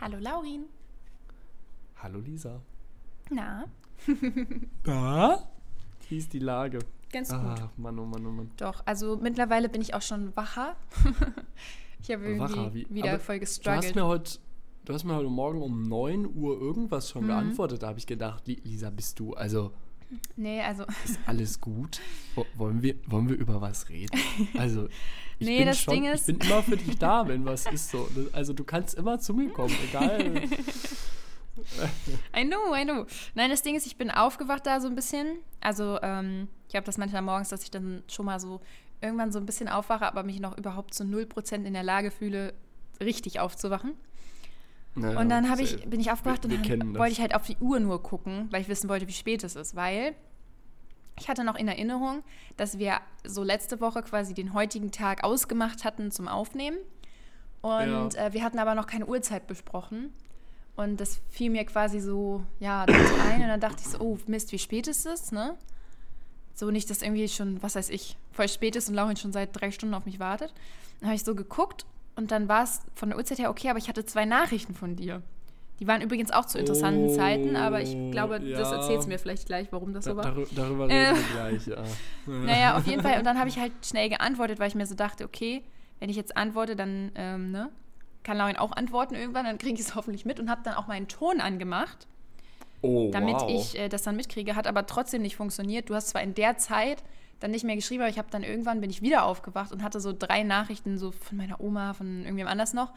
Hallo Laurin. Hallo Lisa. Na? Na? Wie ist die Lage? Ganz gut. Ah, Mann, oh Mann, oh Mann. Doch, also mittlerweile bin ich auch schon wacher. ich habe irgendwie Wacher, wie- wieder voll Du hast gestruggelt. mir heute, du hast mir heute Morgen um 9 Uhr irgendwas schon Mhm. geantwortet. Da habe ich gedacht, Li- Lisa, bist du, also Nee, also ist alles gut? Wo- Wollen wir, wollen wir über was reden? Also, ich Nee, bin das schon, ich bin immer für dich da, wenn was ist so. Also du kannst immer zu mir kommen, egal. I know, I know. Nein, das Ding ist, ich bin aufgewacht da so ein bisschen. Also, ähm, ich habe das manchmal morgens, dass ich dann schon mal so irgendwann so ein bisschen aufwache, aber mich noch überhaupt zu 0% in der Lage fühle, richtig aufzuwachen. Naja, Und dann ich, bin ich aufgewacht wir, wir und wollte ich halt auf die Uhr nur gucken, weil ich wissen wollte, wie spät es ist. Weil ich hatte noch in Erinnerung, dass wir so letzte Woche quasi den heutigen Tag ausgemacht hatten zum Aufnehmen. Und Ja. äh, wir hatten aber noch keine Uhrzeit besprochen. Und das fiel mir quasi so, ja, ein. Und dann dachte ich so, oh Mist, wie spät ist es, ne? So nicht, dass irgendwie schon, was weiß ich, voll spät ist und Laurin schon seit drei Stunden auf mich wartet. Dann habe ich so geguckt und dann war es von der Uhrzeit her okay, aber ich hatte zwei Nachrichten von dir. Die waren übrigens auch zu interessanten Oh, Zeiten, aber ich glaube, das ja. erzählst du mir vielleicht gleich, warum das Da, so war. darü- darüber Äh. reden wir gleich, ja. Naja, auf jeden Fall. Und dann habe ich halt schnell geantwortet, weil ich mir so dachte, okay, wenn ich jetzt antworte, dann ähm, ne, kann Laurin auch antworten irgendwann, dann kriege ich es hoffentlich mit und habe dann auch meinen Ton angemacht, Oh, damit wow. ich äh, das dann mitkriege. Hat aber trotzdem nicht funktioniert. Du hast zwar in der Zeit dann nicht mehr geschrieben, aber ich habe dann irgendwann bin ich wieder aufgewacht und hatte so drei Nachrichten so von meiner Oma, von irgendwem anders noch.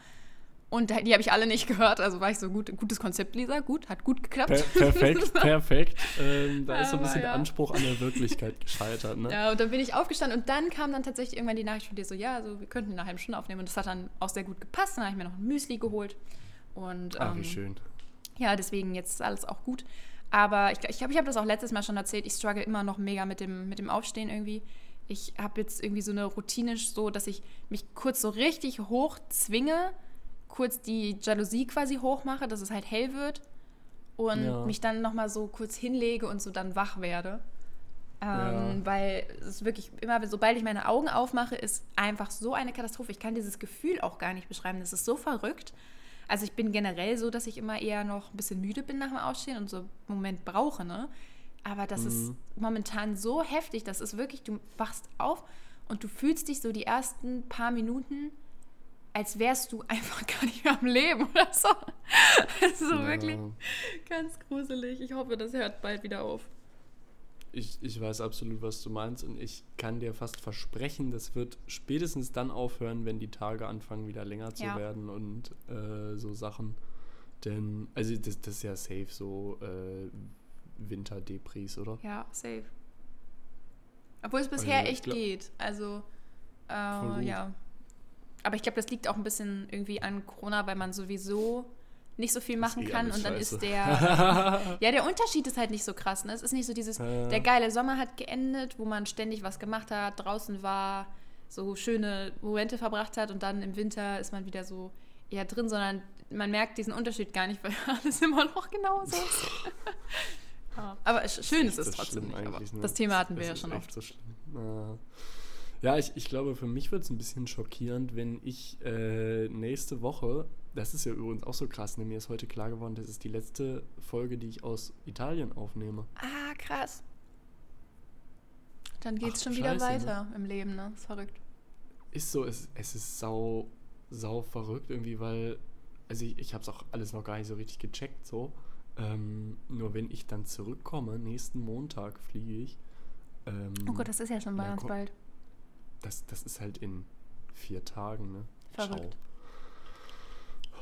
Und die habe ich alle nicht gehört. Also war ich so gut, gutes Konzept, Lisa. Gut, hat gut geklappt. Per perfekt, perfekt. Ähm, da ist so ein bisschen ja. der Anspruch an der Wirklichkeit gescheitert, ne? Ja, und dann bin ich aufgestanden und dann kam dann tatsächlich irgendwann die Nachricht von dir so, ja, also wir könnten in einer halben Stunde aufnehmen. Und das hat dann auch sehr gut gepasst. Dann habe ich mir noch ein Müsli geholt. Und Ah, ähm, wie schön. ja, deswegen jetzt ist alles auch gut. Aber ich glaube, ich, glaub, ich habe das auch letztes Mal schon erzählt. Ich struggle immer noch mega mit dem, mit dem Aufstehen irgendwie. Ich habe jetzt irgendwie so eine Routine, so dass ich mich kurz so richtig hoch zwinge, kurz die Jalousie quasi hochmache, dass es halt hell wird und Ja. mich dann nochmal so kurz hinlege und so dann wach werde. Ähm, Ja. Weil es wirklich immer, sobald ich meine Augen aufmache, ist einfach so eine Katastrophe. Ich kann dieses Gefühl auch gar nicht beschreiben. Das ist so verrückt. Also ich bin generell so, dass ich immer eher noch ein bisschen müde bin nach dem Aufstehen und so einen Moment brauche, ne? Aber das ist Mhm. momentan so heftig, das ist wirklich, du wachst auf und du fühlst dich so die ersten paar Minuten, als wärst du einfach gar nicht mehr am Leben oder so. Das ist so Ja. wirklich ganz gruselig. Ich hoffe, das hört bald wieder auf. Ich, ich weiß absolut, was du meinst und ich kann dir fast versprechen, das wird spätestens dann aufhören, wenn die Tage anfangen, wieder länger zu Ja. werden und äh, so Sachen. Denn, also das, das ist ja safe so äh, Winterdepris, oder? Ja, safe. Obwohl es Also, bisher ich echt geht. Also, äh, ja. Aber ich glaube, das liegt auch ein bisschen irgendwie an Corona, weil man sowieso nicht so viel machen eh kann und dann scheiße. ist der. ja, der Unterschied ist halt nicht so krass. Ne? Es ist nicht so dieses, Ja. der geile Sommer hat geendet, wo man ständig was gemacht hat, draußen war, so schöne Momente verbracht hat und dann im Winter ist man wieder so eher drin, sondern man merkt diesen Unterschied gar nicht, weil alles immer noch genauso ist. Ja, aber sch- schön ist es trotzdem nicht. Aber ne? das Thema hatten wir ja schon oft. So schlimm. Ja. Ja, ich, ich glaube, für mich wird es ein bisschen schockierend, wenn ich äh, nächste Woche, das ist ja übrigens auch so krass, ne, mir ist heute klar geworden, das ist die letzte Folge, die ich aus Italien aufnehme. Ah, krass. Dann geht's Ach, schon wieder scheiße, ne? weiter im Leben, ne? Ist verrückt. Ist so, es, es ist sau, sau verrückt irgendwie, weil, also ich, ich habe es auch alles noch gar nicht so richtig gecheckt, so. Ähm, nur wenn ich dann zurückkomme, nächsten Montag fliege ich. Ähm, Oh Gott, das ist ja schon bei uns bald. das, das ist halt in vier Tagen, ne? Verrückt. Ciao.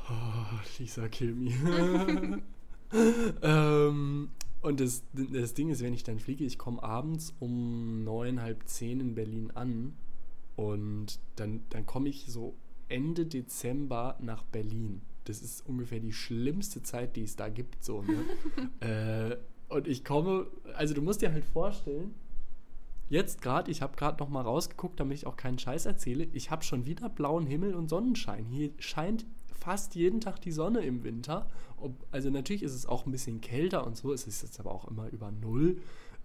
Oh, Lisa, kill me. ähm, und das, das Ding ist, wenn ich dann fliege, ich komme abends um neun, halb zehn in Berlin an und dann, dann komme ich so Ende Dezember nach Berlin. Das ist ungefähr die schlimmste Zeit, die es da gibt, so, ne? äh, und ich komme, also du musst dir halt vorstellen, jetzt gerade, ich habe gerade noch mal rausgeguckt, damit ich auch keinen Scheiß erzähle, ich habe schon wieder blauen Himmel und Sonnenschein. Hier scheint fast jeden Tag die Sonne im Winter. Ob, also natürlich ist es auch ein bisschen kälter und so, es ist jetzt aber auch immer über Null.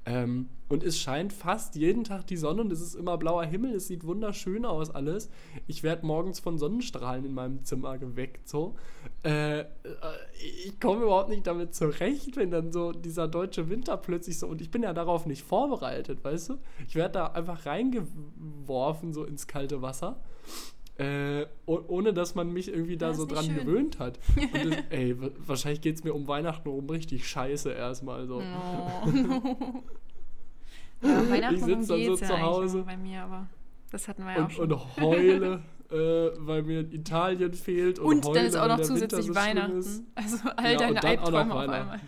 Ähm, und es scheint fast jeden Tag die Sonne und es ist immer blauer Himmel. Es sieht wunderschön aus alles. Ich werde morgens von Sonnenstrahlen in meinem Zimmer geweckt. So. Äh, äh, ich komme überhaupt nicht damit zurecht, wenn dann so dieser deutsche Winter plötzlich so. Und ich bin ja darauf nicht vorbereitet, weißt du? Ich werde da einfach reingeworfen, so ins kalte Wasser. Äh, ohne dass man mich irgendwie da so dran schön. gewöhnt hat. Und das, ey, wahrscheinlich geht es mir um Weihnachten rum richtig scheiße erstmal so. Oh. ja, Weihnachten ich sitze dann so ja zu Hause bei mir, aber das hatten wir ja und, auch schon. Und heule, äh, weil mir Italien fehlt. Und, und heule, dann ist auch noch zusätzlich Weihnachten. Also all ja, deine Albträume auf einmal.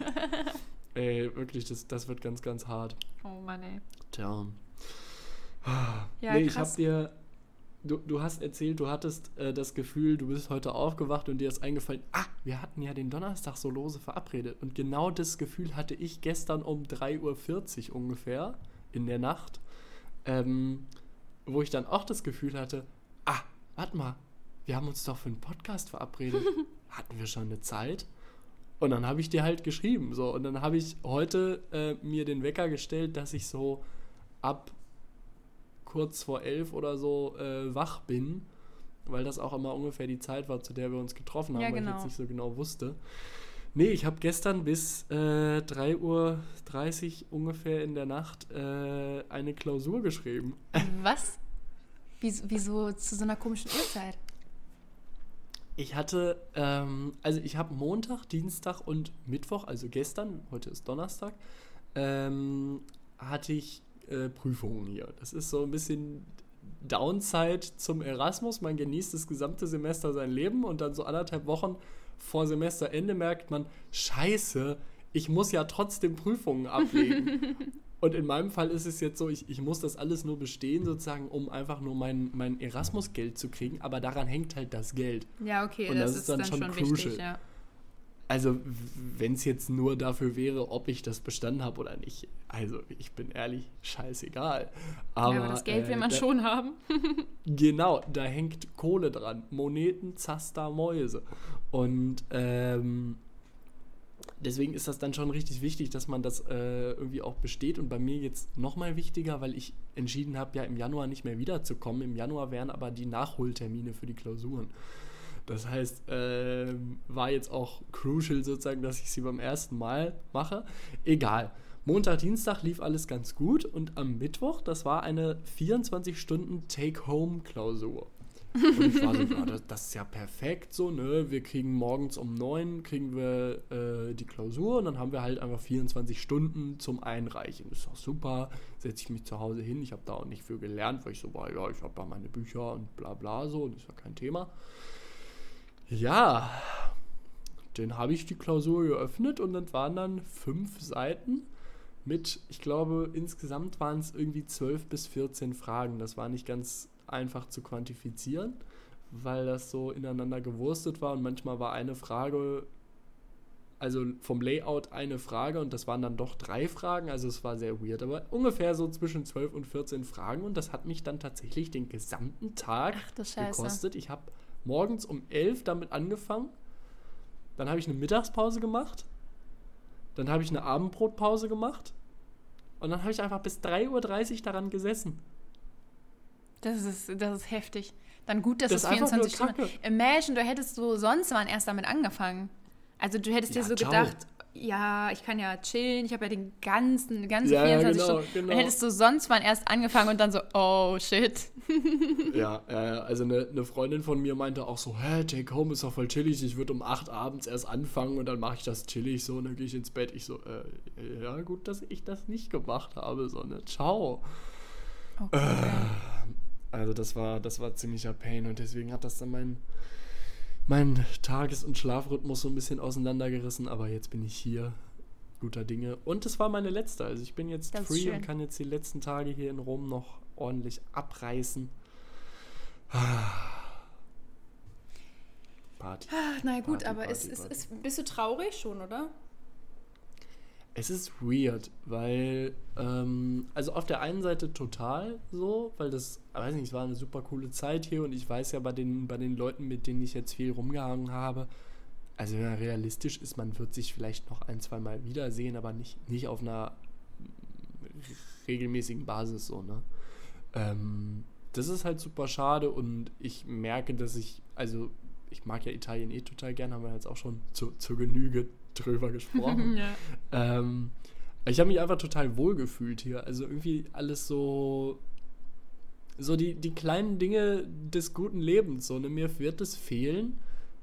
ey, wirklich, das, das wird ganz, ganz hart. Oh Mann, ey. Tja. Ja, nee, krass. ich hab dir du, du hast erzählt, du hattest äh, das Gefühl, du bist heute aufgewacht und dir ist eingefallen, ah, wir hatten ja den Donnerstag so lose verabredet. Und genau das Gefühl hatte ich gestern um 3.40 Uhr ungefähr in der Nacht, ähm, wo ich dann auch das Gefühl hatte, ah, warte mal, wir haben uns doch für einen Podcast verabredet. hatten wir schon eine Zeit? Und dann habe ich dir halt geschrieben. So. Und dann habe ich heute äh, mir den Wecker gestellt, dass ich so ab kurz vor elf oder so äh, wach bin, weil das auch immer ungefähr die Zeit war, zu der wir uns getroffen haben, ja, genau. weil ich jetzt genau. nicht so genau wusste. Nee, ich habe gestern bis äh, 3.30 Uhr ungefähr in der Nacht äh, eine Klausur geschrieben. Was? Wieso, wieso zu so einer komischen Uhrzeit? Ich hatte, ähm, also ich habe Montag, Dienstag und Mittwoch, also gestern, heute ist Donnerstag, ähm, hatte ich äh, Prüfungen hier. Das ist so ein bisschen Downside zum Erasmus. Man genießt das gesamte Semester sein Leben und dann so anderthalb Wochen vor Semesterende merkt man, scheiße, ich muss ja trotzdem Prüfungen ablegen. und in meinem Fall ist es jetzt so, ich, ich muss das alles nur bestehen, sozusagen, um einfach nur mein, mein Erasmus-Geld zu kriegen, aber daran hängt halt das Geld. Ja, okay, und das, das ist dann, dann schon, schon crucial. Wichtig, ja. Also, wenn es jetzt nur dafür wäre, ob ich das bestanden habe oder nicht. Also, ich bin ehrlich, scheißegal. Aber, ja, aber das Geld äh, will man da, schon haben. genau, da hängt Kohle dran. Moneten, Zaster, Mäuse. Und ähm, deswegen ist das dann schon richtig wichtig, dass man das äh, irgendwie auch besteht. Und bei mir jetzt nochmal wichtiger, weil ich entschieden habe, ja im Januar nicht mehr wiederzukommen. Im Januar wären aber die Nachholtermine für die Klausuren. Das heißt, äh, war jetzt auch crucial sozusagen, dass ich sie beim ersten Mal mache. Egal. Montag, Dienstag lief alles ganz gut und am Mittwoch, das war eine 24 Stunden Take-Home-Klausur. Und ich war so, ja, das, das, ist ja perfekt so, ne? Wir kriegen morgens um 9 kriegen wir äh, die Klausur und dann haben wir halt einfach 24 Stunden zum Einreichen. Das ist doch super. Setze ich mich zu Hause hin. Ich habe da auch nicht für gelernt, weil ich so war, ja, ich habe da meine Bücher und bla bla so, das ist ja kein Thema. Ja, dann habe ich die Klausur geöffnet und dann waren dann fünf Seiten mit, ich glaube, insgesamt waren es irgendwie zwölf bis 14 Fragen. Das war nicht ganz einfach zu quantifizieren, weil das so ineinander gewurstet war und manchmal war eine Frage, also vom Layout eine Frage und das waren dann doch drei Fragen, also es war sehr weird, aber ungefähr so zwischen 12 und 14 Fragen und das hat mich dann tatsächlich den gesamten Tag Ach, gekostet. Ich habe morgens um 11 damit angefangen. Dann habe ich eine Mittagspause gemacht. Dann habe ich eine Abendbrotpause gemacht. Und dann habe ich einfach bis 3.30 Uhr daran gesessen. Das ist, das ist heftig. Dann gut, dass das es 24 Stunden. Imagine, du hättest so sonst wann erst damit angefangen. Also du hättest ja, dir so ciao. gedacht, ja, ich kann ja chillen, ich habe ja den ganzen, ganzen ja, 24 genau, Stunden. Genau. Dann hättest du sonst mal erst angefangen und dann so, oh shit. ja, äh, also eine, eine Freundin von mir meinte auch so, hä, Take Home ist doch voll chillig, ich würde um 8 abends erst anfangen und dann mache ich das chillig so und dann gehe ich ins Bett. Ich so, äh, ja, gut, dass ich das nicht gemacht habe, so, ne, ciao. Okay. Äh, also das war, das war ziemlicher Pain und deswegen hat das dann mein mein Tages- und Schlafrhythmus so ein bisschen auseinandergerissen, aber jetzt bin ich hier. Guter Dinge. Und es war meine letzte. Also ich bin jetzt das free und kann jetzt die letzten Tage hier in Rom noch ordentlich abreißen. Party. Ah, na gut, Party, aber Party, ist, Party. Ist, ist, bist du traurig schon, oder? Es ist weird, weil, ähm, also auf der einen Seite total so, weil das, ich weiß nicht, es war eine super coole Zeit hier und ich weiß ja bei den, bei den Leuten, mit denen ich jetzt viel rumgehangen habe, also wenn man realistisch ist, man wird sich vielleicht noch ein, zwei Mal wiedersehen, aber nicht, nicht auf einer regelmäßigen Basis so, ne? Ähm, das ist halt super schade und ich merke, dass ich, also ich mag ja Italien eh total gern, haben wir jetzt auch schon zu, zur Genüge drüber gesprochen. ja. ähm, ich habe mich einfach total wohl gefühlt hier. Also irgendwie alles so, so die, die kleinen Dinge des guten Lebens. So, ne? Mir wird es fehlen,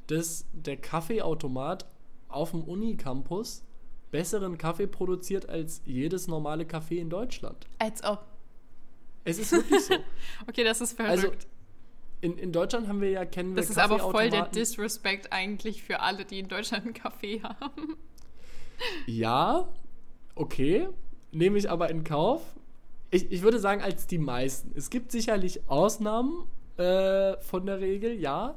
dass der Kaffeeautomat auf dem Unicampus besseren Kaffee produziert als jedes normale Café in Deutschland. Als ob. Es ist wirklich so. okay, das ist verrückt. Also, in, in Deutschland haben wir ja, kennen wir Das ist aber voll der Disrespect eigentlich für alle, die in Deutschland einen Kaffee haben. Ja, okay. Nehme ich aber in Kauf. Ich, ich würde sagen, als die meisten. Es gibt sicherlich Ausnahmen äh, von der Regel, ja.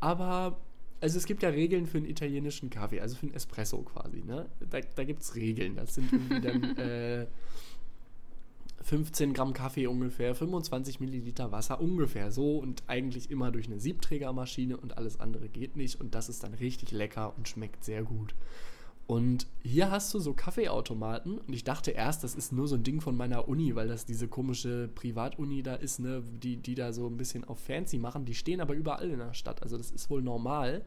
Aber also es gibt ja Regeln für einen italienischen Kaffee, also für einen Espresso quasi, ne? Da, da gibt es Regeln. Das sind irgendwie dann äh, 15 Gramm Kaffee ungefähr, 25 Milliliter Wasser ungefähr so und eigentlich immer durch eine Siebträgermaschine und alles andere geht nicht und das ist dann richtig lecker und schmeckt sehr gut. Und hier hast du so Kaffeeautomaten und ich dachte erst, das ist nur so ein Ding von meiner Uni, weil das diese komische Privatuni da ist, ne, die, die da so ein bisschen auf fancy machen. Die stehen aber überall in der Stadt, also das ist wohl normal.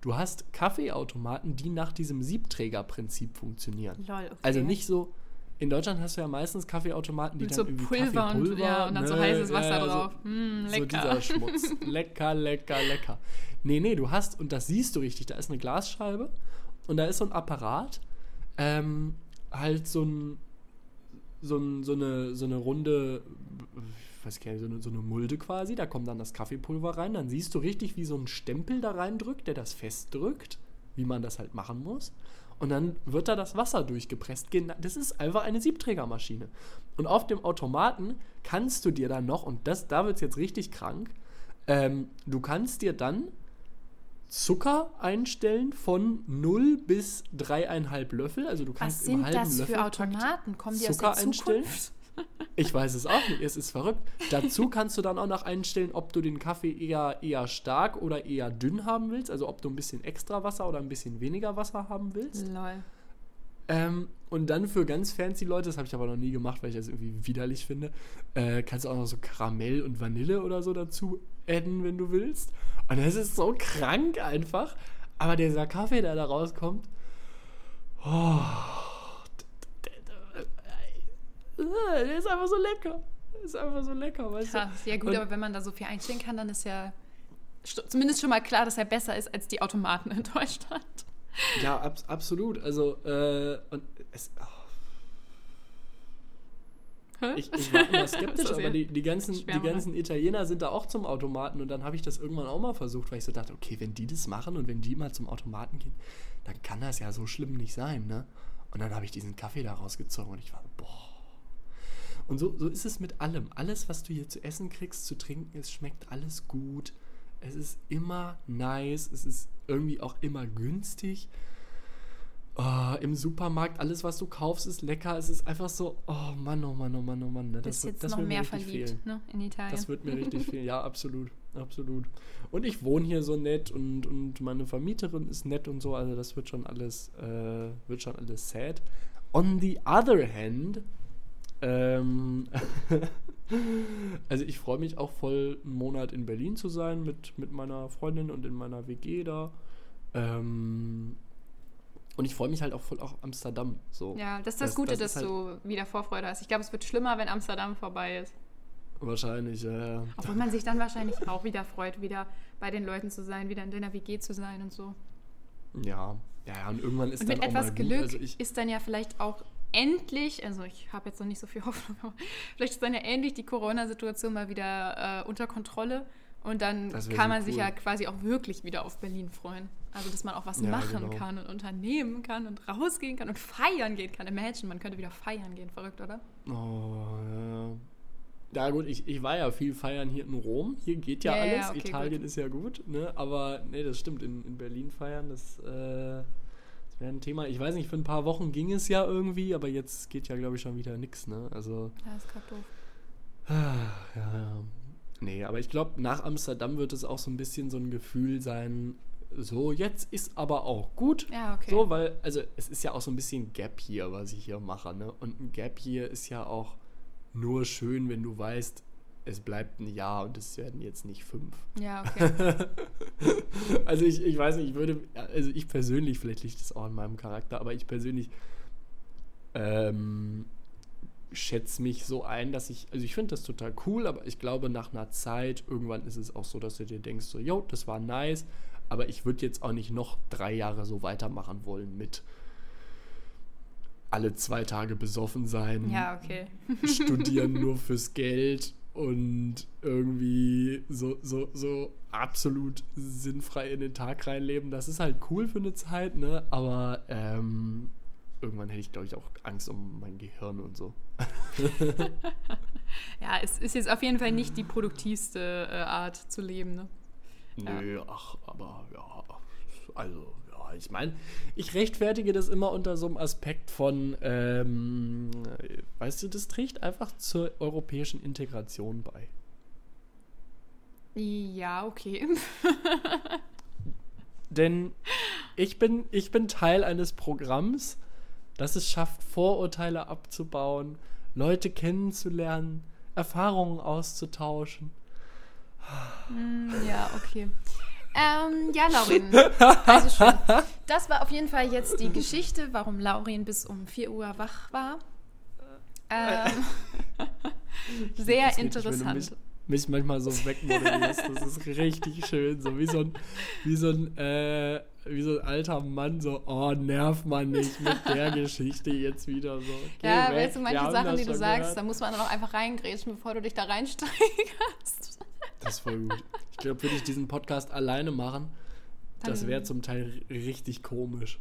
Du hast Kaffeeautomaten, die nach diesem Siebträgerprinzip funktionieren. Lol, okay. Also nicht so, in Deutschland hast du ja meistens Kaffeeautomaten, die Mit dann so irgendwie Pulver Kaffeepulver, und, ja, und dann ne, so heißes Wasser ja, drauf. So, mm, lecker. so dieser Schmutz. lecker, lecker, lecker. Nee, nee, du hast, und das siehst du richtig, da ist eine Glasscheibe und da ist so ein Apparat, ähm, halt so ein, so, ein, so, eine, so eine runde, ich weiß gar nicht, so eine, so eine Mulde quasi, da kommt dann das Kaffeepulver rein, dann siehst du richtig, wie so ein Stempel da reindrückt, der das festdrückt, wie man das halt machen muss. Und dann wird da das Wasser durchgepresst. Das ist einfach eine Siebträgermaschine. Und auf dem Automaten kannst du dir dann noch, und das, da wird es jetzt richtig krank, ähm, du kannst dir dann Zucker einstellen von 0 bis 3,5 Löffel. Also du kannst Was sind im halben das für Automaten? Kommen die Zucker aus der einstellen. Ich weiß es auch nicht, es ist verrückt. Dazu kannst du dann auch noch einstellen, ob du den Kaffee eher, eher stark oder eher dünn haben willst. Also ob du ein bisschen extra Wasser oder ein bisschen weniger Wasser haben willst. Lol. Ähm, und dann für ganz fancy Leute, das habe ich aber noch nie gemacht, weil ich das irgendwie widerlich finde, äh, kannst du auch noch so Karamell und Vanille oder so dazu adden, wenn du willst. Und das ist so krank einfach. Aber dieser Kaffee, der da rauskommt, oh, der ist einfach so lecker. Ist einfach so lecker, weißt Krass. du? Ja gut, und, aber wenn man da so viel einstellen kann, dann ist ja zumindest schon mal klar, dass er besser ist als die Automaten in Deutschland. Ja, ab, absolut. Also, äh, und es, oh, ich, ich, war immer skeptisch, aber die, die, ganzen, die ganzen Italiener sind da auch zum Automaten und dann habe ich das irgendwann auch mal versucht, weil ich so dachte, okay, wenn die das machen und wenn die mal zum Automaten gehen, dann kann das ja so schlimm nicht sein, ne? Und dann habe ich diesen Kaffee da rausgezogen und ich war, boah. Und so, so ist es mit allem. Alles, was du hier zu essen kriegst, zu trinken, es schmeckt alles gut. Es ist immer nice, es ist irgendwie auch immer günstig oh, im Supermarkt, alles, was du kaufst, ist lecker. Es ist einfach so, oh Mann, oh Mann, oh Mann, oh Mann. Ne? Das, jetzt das noch mehr verliebt, ne? In Italien. Das wird mir richtig fehlen. Ja, absolut. Absolut. Und ich wohne hier so nett und, und meine Vermieterin ist nett und so. Also das wird schon alles, äh, wird schon alles sad. On the other hand, ähm, also ich freue mich auch voll, einen Monat in Berlin zu sein mit, mit meiner Freundin und in meiner WG da. Ähm, und ich freue mich halt auch voll auf Amsterdam. So. Ja, das ist das, das Gute, das dass halt du wieder Vorfreude hast. Ich glaube, es wird schlimmer, wenn Amsterdam vorbei ist. Wahrscheinlich, ja. Obwohl man sich dann wahrscheinlich auch wieder freut, wieder bei den Leuten zu sein, wieder in deiner WG zu sein und so. Ja, ja, und irgendwann ist und dann mit etwas Glück also ist dann ja vielleicht auch endlich, also ich habe jetzt noch nicht so viel Hoffnung, aber vielleicht ist dann ja endlich die Corona-Situation mal wieder äh, unter Kontrolle und dann kann man cool. sich ja quasi auch wirklich wieder auf Berlin freuen. Also, dass man auch was ja, machen genau. kann und unternehmen kann und rausgehen kann und feiern gehen kann. Imagine, man könnte wieder feiern gehen. Verrückt, oder? Oh, ja. Ja gut, ich, ich war ja viel feiern hier in Rom. Hier geht ja, ja alles. Okay, Italien gut. ist ja gut. Ne? Aber nee, das stimmt. In, in Berlin feiern, das, äh, das wäre ein Thema. Ich weiß nicht, für ein paar Wochen ging es ja irgendwie, aber jetzt geht ja, glaube ich, schon wieder nichts. Ne? Also, ja, ist gerade doof. Ah, ja, ja. Nee, aber ich glaube, nach Amsterdam wird es auch so ein bisschen so ein Gefühl sein, so, jetzt ist aber auch gut. Ja, okay. So, weil, also es ist ja auch so ein bisschen Gap hier, was ich hier mache, ne? Und ein Gap hier ist ja auch nur schön, wenn du weißt, es bleibt ein Jahr und es werden jetzt nicht fünf. Ja, okay. also ich, ich weiß nicht, ich würde, also ich persönlich, vielleicht liegt das auch an meinem Charakter, aber ich persönlich ähm, schätze mich so ein, dass ich, also ich finde das total cool, aber ich glaube, nach einer Zeit, irgendwann ist es auch so, dass du dir denkst, so, yo, das war nice, aber ich würde jetzt auch nicht noch drei Jahre so weitermachen wollen mit alle zwei Tage besoffen sein, ja, okay. studieren nur fürs Geld und irgendwie so, so, so absolut sinnfrei in den Tag reinleben. Das ist halt cool für eine Zeit, ne? Aber ähm, irgendwann hätte ich, glaube ich, auch Angst um mein Gehirn und so. ja, es ist jetzt auf jeden Fall nicht die produktivste äh, Art zu leben, ne? Nö, ja. ach, aber ja, also, ich meine, ich rechtfertige das immer unter so einem Aspekt von, ähm, weißt du, das trägt einfach zur europäischen Integration bei. Ja, okay. Denn ich bin, ich bin Teil eines Programms, das es schafft, Vorurteile abzubauen, Leute kennenzulernen, Erfahrungen auszutauschen. Mm, ja, okay. Ähm, ja, Laurin. Also schön. Das war auf jeden Fall jetzt die Geschichte, warum Laurin bis um 4 Uhr wach war. Ähm, sehr interessant mich manchmal so wegmoderierst. Das ist richtig schön. So wie so ein, wie so ein, äh, wie so ein alter Mann, so, oh, nerv man nicht mit der Geschichte jetzt wieder so. Ja, weg. weißt du, manche Sachen, die du sagst, gehört. da muss man dann auch einfach reingrätschen, bevor du dich da reinsteigerst. Das ist voll gut. Ich glaube, würde ich diesen Podcast alleine machen, dann das wäre zum Teil richtig komisch.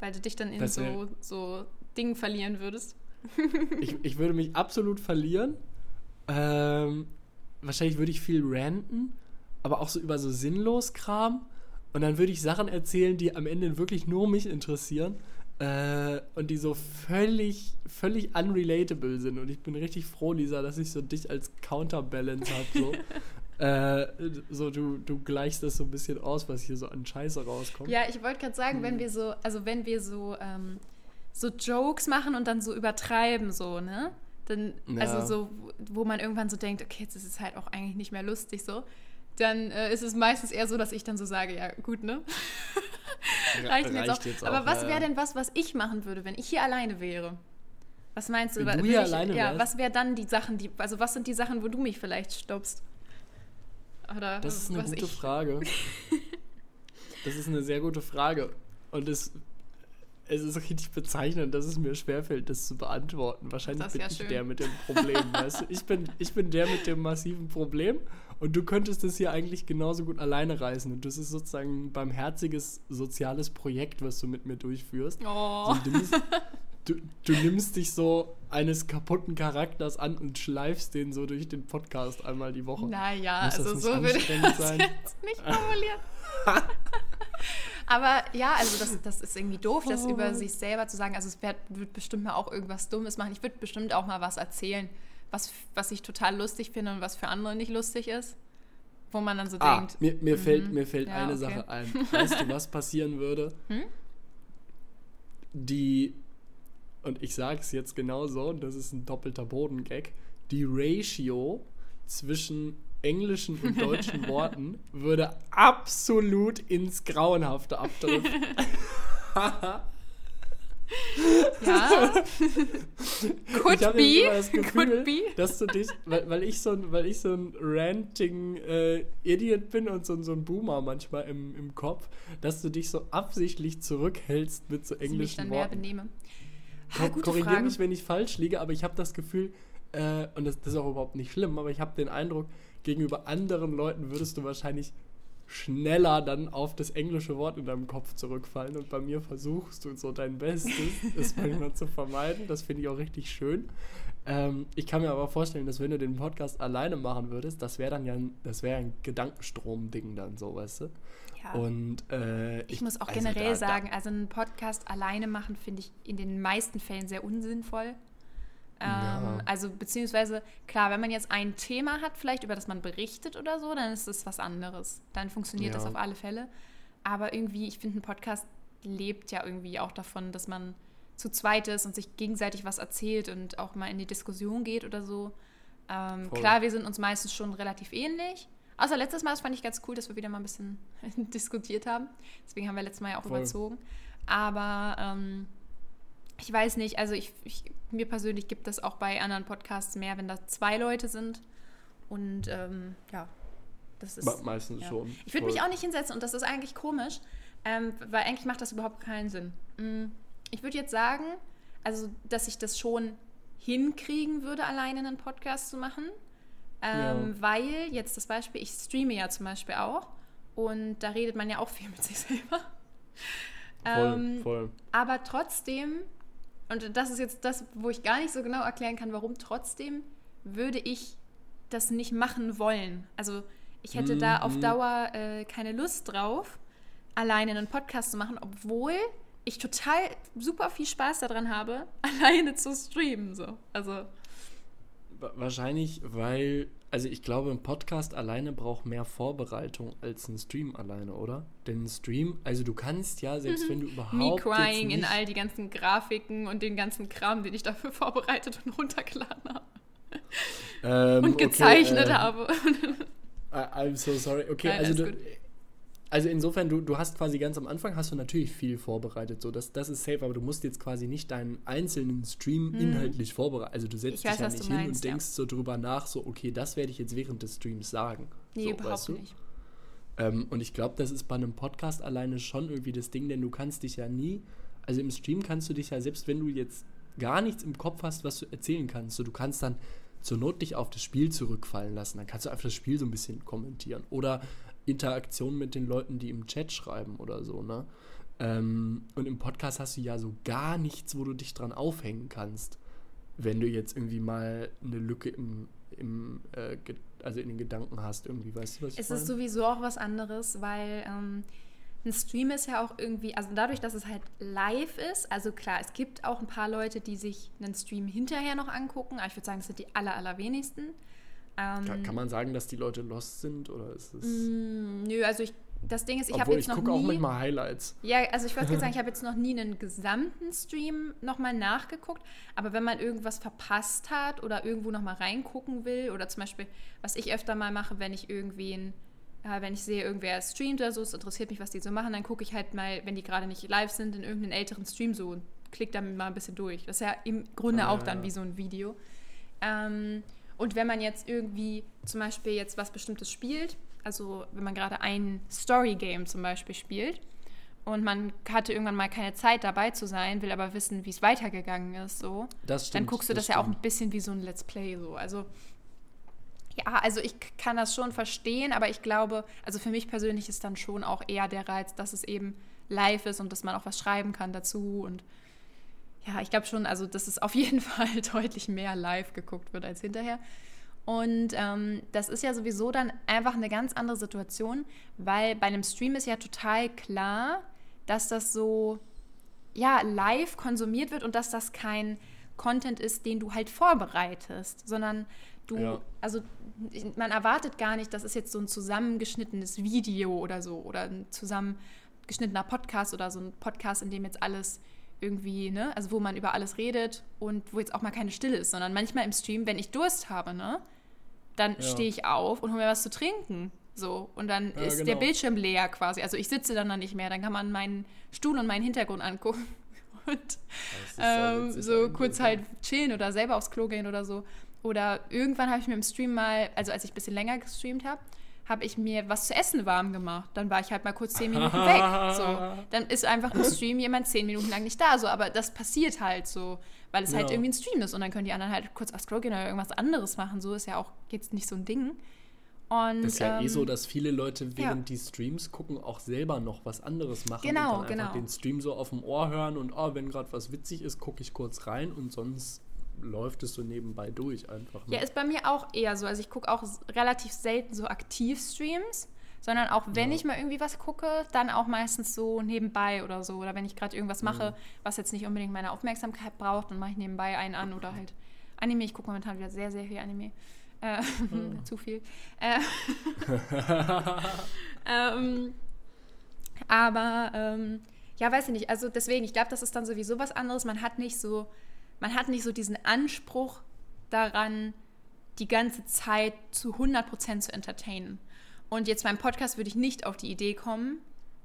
Weil du dich dann in so, so Dingen verlieren würdest. Ich, ich würde mich absolut verlieren ähm, wahrscheinlich würde ich viel ranten, aber auch so über so sinnlos Kram. Und dann würde ich Sachen erzählen, die am Ende wirklich nur mich interessieren. Äh, und die so völlig, völlig unrelatable sind. Und ich bin richtig froh, Lisa, dass ich so dich als Counterbalance habe. So. äh, so du, du gleichst das so ein bisschen aus, was hier so an Scheiße rauskommt. Ja, ich wollte gerade sagen, wenn hm. wir so, also wenn wir so, ähm, so Jokes machen und dann so übertreiben, so, ne? dann, ja. also so, wo man irgendwann so denkt, okay, jetzt ist es halt auch eigentlich nicht mehr lustig so, dann äh, ist es meistens eher so, dass ich dann so sage, ja, gut, ne? reicht, jetzt auch. Jetzt auch. Aber was wäre denn was, was ich machen würde, wenn ich hier alleine wäre? Was meinst du? Wenn du hier ich, alleine Ja, was wäre dann die Sachen, die, also was sind die Sachen, wo du mich vielleicht stoppst? Oder das ist eine gute ich? Frage. das ist eine sehr gute Frage. Und es es ist richtig bezeichnend, dass es mir schwerfällt, das zu beantworten. Wahrscheinlich bin ja ich schön. der mit dem Problem. weißt du? ich, bin, ich bin der mit dem massiven Problem und du könntest es hier eigentlich genauso gut alleine reißen. Und das ist sozusagen ein barmherziges soziales Projekt, was du mit mir durchführst. Oh. Du, nimmst, du, du nimmst dich so eines kaputten Charakters an und schleifst den so durch den Podcast einmal die Woche. Naja, also so würde ich das sein? jetzt nicht formulieren. Aber ja, also das, das ist irgendwie doof, das oh. über sich selber zu sagen. Also es wird, wird bestimmt mal auch irgendwas Dummes machen. Ich würde bestimmt auch mal was erzählen, was, was ich total lustig finde und was für andere nicht lustig ist. Wo man dann so ah, denkt. Mir, mir, mhm. fällt, mir fällt ja, eine okay. Sache ein. Weißt du, was passieren würde? Hm? Die, und ich sage es jetzt genau so, und das ist ein doppelter Bodengag, die Ratio zwischen englischen und deutschen Worten würde absolut ins Grauenhafte abdriften. ja. Could ich be. Das Gefühl, Could be. Dass du dich, weil, weil, ich so ein, weil ich so ein ranting äh, Idiot bin und so, so ein Boomer manchmal im, im Kopf, dass du dich so absichtlich zurückhältst mit so englischen ich dann Worten. Mehr benehme. Ha, Korrigiere mich, wenn ich falsch liege, aber ich habe das Gefühl, äh, und das, das ist auch überhaupt nicht schlimm, aber ich habe den Eindruck, gegenüber anderen Leuten würdest du wahrscheinlich schneller dann auf das englische Wort in deinem Kopf zurückfallen. Und bei mir versuchst du so dein Bestes, es manchmal zu vermeiden. Das finde ich auch richtig schön. Ähm, ich kann mir aber vorstellen, dass wenn du den Podcast alleine machen würdest, das wäre dann ja ein, das wäre ein Gedankenstrom-Ding dann so, weißt du? Ja. Und äh, ich, ich, muss auch also generell da, sagen, also einen Podcast alleine machen finde ich in den meisten Fällen sehr unsinnvoll Ähm, ja. Also beziehungsweise, klar, wenn man jetzt ein Thema hat, vielleicht über das man berichtet oder so, dann ist das was anderes. Dann funktioniert ja. das auf alle Fälle. Aber irgendwie, ich finde, ein Podcast lebt ja irgendwie auch davon, dass man zu zweit ist und sich gegenseitig was erzählt und auch mal in die Diskussion geht oder so. Ähm, klar, wir sind uns meistens schon relativ ähnlich. Außer letztes Mal, das fand ich ganz cool, dass wir wieder mal ein bisschen diskutiert haben. Deswegen haben wir letztes Mal ja auch Voll. überzogen. Aber ähm, ich weiß nicht, also ich, ich, mir persönlich gibt es auch bei anderen Podcasts mehr, wenn da zwei Leute sind. Und ähm, ja, das ist. Meistens ja. schon. Ich würde mich auch nicht hinsetzen und das ist eigentlich komisch, ähm, weil eigentlich macht das überhaupt keinen Sinn. Mm, ich würde jetzt sagen, also, dass ich das schon hinkriegen würde, alleine einen Podcast zu machen. Ähm, ja. Weil, jetzt das Beispiel, ich streame ja zum Beispiel auch und da redet man ja auch viel mit sich selber. Voll, ähm, voll. Aber trotzdem, und das ist jetzt das, wo ich gar nicht so genau erklären kann, warum trotzdem würde ich das nicht machen wollen. Also ich hätte mhm. da auf mhm. Dauer äh, keine Lust drauf, alleine einen Podcast zu machen, obwohl ich total super viel Spaß daran habe, alleine zu streamen. So. Also. Wahrscheinlich, weil, also ich glaube, ein Podcast alleine braucht mehr Vorbereitung als ein Stream alleine, oder? Denn ein Stream, also du kannst ja, selbst mhm. wenn du überhaupt. Me crying in all die ganzen Grafiken und den ganzen Kram, den ich dafür vorbereitet und runtergeladen habe. Ähm, und gezeichnet okay, äh, habe. I'm so sorry. Okay, Nein, also du, also insofern, du, du hast quasi ganz am Anfang hast du natürlich viel vorbereitet, so das, das ist safe, aber du musst jetzt quasi nicht deinen einzelnen Stream hm. inhaltlich vorbereiten. Also du setzt weiß, dich ja nicht hin meinst, und denkst ja. so drüber nach, so okay, das werde ich jetzt während des Streams sagen. Nee, so, überhaupt weißt du? nicht. Ähm, und ich glaube, das ist bei einem Podcast alleine schon irgendwie das Ding, denn du kannst dich ja nie, also im Stream kannst du dich ja, selbst wenn du jetzt gar nichts im Kopf hast, was du erzählen kannst, so du kannst dann zur Not dich auf das Spiel zurückfallen lassen. Dann kannst du einfach das Spiel so ein bisschen kommentieren. Oder Interaktion mit den Leuten, die im Chat schreiben oder so, ne? Ähm, und im Podcast hast du ja so gar nichts, wo du dich dran aufhängen kannst. Wenn du jetzt irgendwie mal eine Lücke im, im äh, also in den Gedanken hast, irgendwie, weißt du, was ich Es meine? ist sowieso auch was anderes, weil ähm, ein Stream ist ja auch irgendwie, also dadurch, dass es halt live ist, also klar, es gibt auch ein paar Leute, die sich einen Stream hinterher noch angucken, aber ich würde sagen, das sind die aller, allerwenigsten. Ähm, kann, kann, man sagen, dass die Leute lost sind oder ist es? Mm, nö, also ich, das Ding ist, ich habe jetzt ich noch nie. Ich gucke auch manchmal Highlights. Ja, also ich wollte sagen, ich habe jetzt noch nie einen gesamten Stream nochmal nachgeguckt. Aber wenn man irgendwas verpasst hat oder irgendwo nochmal reingucken will oder zum Beispiel, was ich öfter mal mache, wenn ich irgendwen äh, wenn ich sehe, irgendwer streamt oder so, es interessiert mich, was die so machen, dann gucke ich halt mal, wenn die gerade nicht live sind, in irgendeinen älteren Stream so und klicke damit mal ein bisschen durch. Das ist ja im Grunde ah, auch dann wie so ein Video. Ähm, und wenn man jetzt irgendwie zum Beispiel jetzt was Bestimmtes spielt, also wenn man gerade ein Story-Game zum Beispiel spielt und man hatte irgendwann mal keine Zeit dabei zu sein, will aber wissen, wie es weitergegangen ist, so, stimmt, dann guckst du das, das ja auch ein bisschen wie so ein Let's Play so. Also ja, also ich kann das schon verstehen, aber ich glaube, also für mich persönlich ist dann schon auch eher der Reiz, dass es eben live ist und dass man auch was schreiben kann dazu und ja, ich glaube schon, also dass es auf jeden Fall deutlich mehr live geguckt wird als hinterher. Und ähm, das ist ja sowieso dann einfach eine ganz andere Situation, weil bei einem Stream ist ja total klar, dass das so ja live konsumiert wird und dass das kein Content ist, den du halt vorbereitest, sondern du, ja. also man erwartet gar nicht, das ist jetzt so ein zusammengeschnittenes Video oder so oder ein zusammengeschnittener Podcast oder so ein Podcast, in dem jetzt alles irgendwie, ne, also wo man über alles redet und wo jetzt auch mal keine Stille ist, sondern manchmal im Stream, wenn ich Durst habe, ne, dann ja. stehe ich auf und hole mir was zu trinken. So, und dann ja, ist genau. der Bildschirm leer quasi. Also ich sitze dann da nicht mehr, dann kann man meinen Stuhl und meinen Hintergrund angucken und ähm, so kurz halt chillen oder selber aufs Klo gehen oder so. Oder irgendwann habe ich mir im Stream mal, also als ich ein bisschen länger gestreamt habe, habe ich mir was zu essen warm gemacht. Dann war ich halt mal kurz zehn Minuten weg. So. Dann ist einfach im Stream jemand zehn Minuten lang nicht da. So. Aber das passiert halt so, weil es halt ja. halt irgendwie ein Stream ist. Und dann können die anderen halt kurz aufs Klo gehen oder irgendwas anderes machen. So ist ja auch jetzt nicht so ein Ding. Und, das ist ja ähm, eh so, ähm, dass viele Leute während ja. die Streams gucken auch selber noch was anderes machen genau, und dann einfach genau. den Stream so auf dem Ohr hören und oh, wenn gerade was witzig ist, gucke ich kurz rein und sonst läuft es so nebenbei durch einfach. Ne? Ja, ist bei mir auch eher so. Also ich gucke auch relativ selten so Aktiv-Streams, sondern auch wenn ja. ich mal irgendwie was gucke, dann auch meistens so nebenbei oder so. Oder wenn ich gerade irgendwas mache, mhm. was jetzt nicht unbedingt meine Aufmerksamkeit braucht, dann mache ich nebenbei einen an oder halt Anime, ich gucke momentan wieder sehr, sehr viel Anime. Äh, oh. zu viel. Äh, ähm, aber ähm, ja, weiß ich nicht. Also deswegen, ich glaube, das ist dann sowieso was anderes. Man hat nicht so, man hat nicht so diesen Anspruch daran, die ganze Zeit zu 100% zu entertainen. Und jetzt beim Podcast würde ich nicht auf die Idee kommen,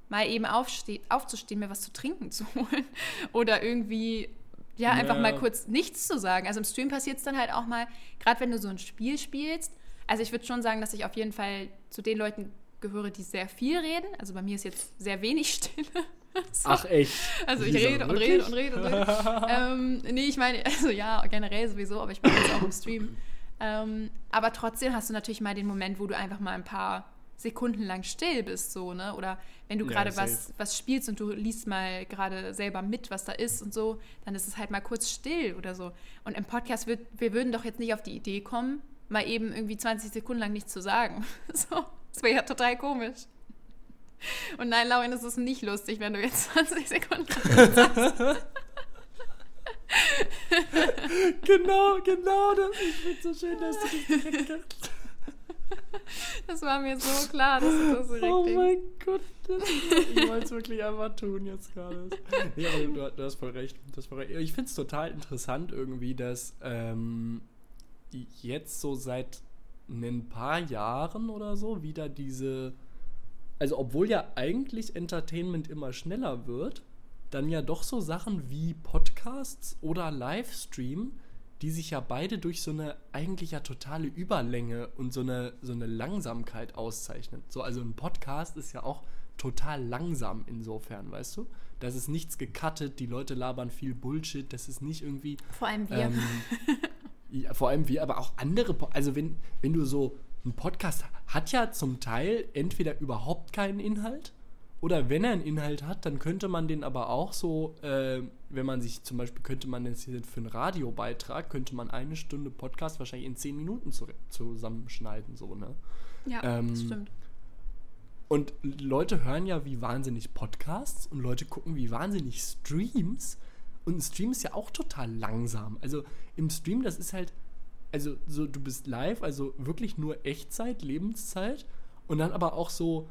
mal eben aufzustehen, mir was zu trinken zu holen oder irgendwie ja, einfach ja. mal kurz nichts zu sagen. Also im Stream passiert es dann halt auch mal, gerade wenn du so ein Spiel spielst. Also ich würde schon sagen, dass ich auf jeden Fall zu den Leuten gehöre, die sehr viel reden. Also bei mir ist jetzt sehr wenig Stille. So. Ach echt? Also ich rede und rede und rede und rede. ähm, nee, ich meine, also ja, generell sowieso, aber ich mache das auch im Stream. Ähm, aber trotzdem hast du natürlich mal den Moment, wo du einfach mal ein paar Sekunden lang still bist, so, ne? Oder wenn du gerade ja, was, was spielst und du liest mal gerade selber mit, was da ist und so, dann ist es halt mal kurz still oder so. Und im Podcast, wird, wir würden doch jetzt nicht auf die Idee kommen, mal eben irgendwie 20 Sekunden lang nichts zu sagen. so, das wäre ja total komisch. Und nein, Lauren, es ist nicht lustig, wenn du jetzt 20 Sekunden sagst. genau, genau. Das, ich finde so schön, dass du das direkt Das war mir so klar, dass du das so richtig... Oh mein Gott, ich wollte es wirklich einfach tun jetzt gerade. Ja, du, du, hast voll recht. hast voll recht. Ich finde es total interessant irgendwie, dass ähm, jetzt so seit ein paar Jahren oder so wieder diese... Also obwohl ja eigentlich Entertainment immer schneller wird, dann ja doch so Sachen wie Podcasts oder Livestream die sich ja beide durch so eine eigentlich ja totale Überlänge und so eine, so eine Langsamkeit auszeichnen. So, also ein Podcast ist ja auch total langsam insofern, weißt du? Das ist nichts gecuttet, die Leute labern viel Bullshit, das ist nicht irgendwie. Vor allem wir. Ähm, ja, vor allem wir, aber auch andere. Also, wenn, wenn du so. Ein Podcast hat ja zum Teil entweder überhaupt keinen Inhalt oder wenn er einen Inhalt hat, dann könnte man den aber auch so, äh, wenn man sich zum Beispiel, könnte man jetzt für einen Radiobeitrag, könnte man eine Stunde Podcast wahrscheinlich in zehn Minuten zu, zusammenschneiden, so, ne? Ja, ähm, das stimmt. Und Leute hören ja wie wahnsinnig Podcasts und Leute gucken wie wahnsinnig Streams. Und ein Stream ist ja auch total langsam. Also im Stream, das ist halt, also so, du bist live, also wirklich nur Echtzeit, Lebenszeit. Und dann aber auch so,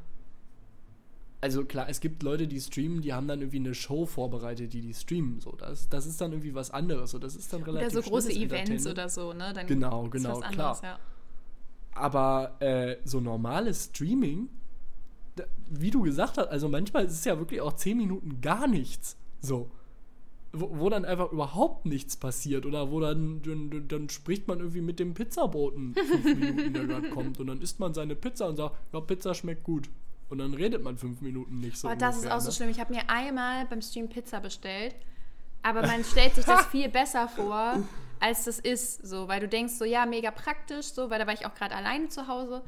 also klar, es gibt Leute, die streamen, die haben dann irgendwie eine Show vorbereitet, die die streamen. So, das, das ist dann irgendwie was anderes. So, das ist dann relativ Oder so große Events oder so, ne? Dann genau, genau, anderes, klar. Ja. Aber äh, so normales Streaming, wie du gesagt hast, also manchmal ist es ja wirklich auch zehn Minuten gar nichts. So. Wo, wo dann einfach überhaupt nichts passiert oder wo dann, dann, dann spricht man irgendwie mit dem Pizzaboten fünf Minuten, der gerade kommt und dann isst man seine Pizza und sagt, ja, Pizza schmeckt gut. Und dann redet man fünf Minuten nicht so. Oh, das ungefähr, ist auch ne? so schlimm. Ich habe mir einmal beim Stream Pizza bestellt, aber man stellt sich das viel besser vor, als das ist. So, weil du denkst so, ja, mega praktisch, so, weil da war ich auch gerade alleine zu Hause.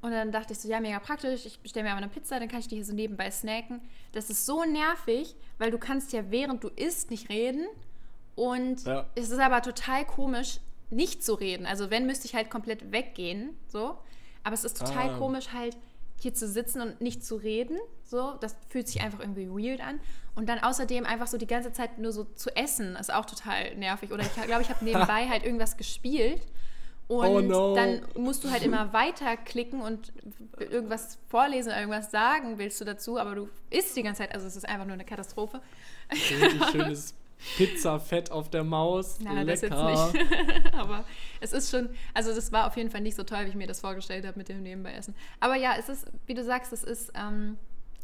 Und dann dachte ich so, ja, mega praktisch, ich bestelle mir aber eine Pizza, dann kann ich die hier so nebenbei snacken. Das ist so nervig, weil du kannst ja während du isst nicht reden. Und ja. es ist aber total komisch, nicht zu reden. Also wenn, müsste ich halt komplett weggehen, so. Aber es ist total ah. komisch halt, hier zu sitzen und nicht zu reden. So, das fühlt sich einfach irgendwie weird an. Und dann außerdem einfach so die ganze Zeit nur so zu essen, ist auch total nervig. Oder ich glaube, ich habe nebenbei halt irgendwas gespielt. Und oh no. dann musst du halt immer weiterklicken und irgendwas vorlesen oder irgendwas sagen willst du dazu, aber du isst die ganze Zeit, also es ist einfach nur eine Katastrophe. Richtig schönes Pizzafett auf der Maus. Ja, Lecker. das jetzt nicht. Aber es ist schon, also das war auf jeden Fall nicht so toll, wie ich mir das vorgestellt habe mit dem Nebenbei-Essen. Aber ja, es ist, wie du sagst, es ist ähm,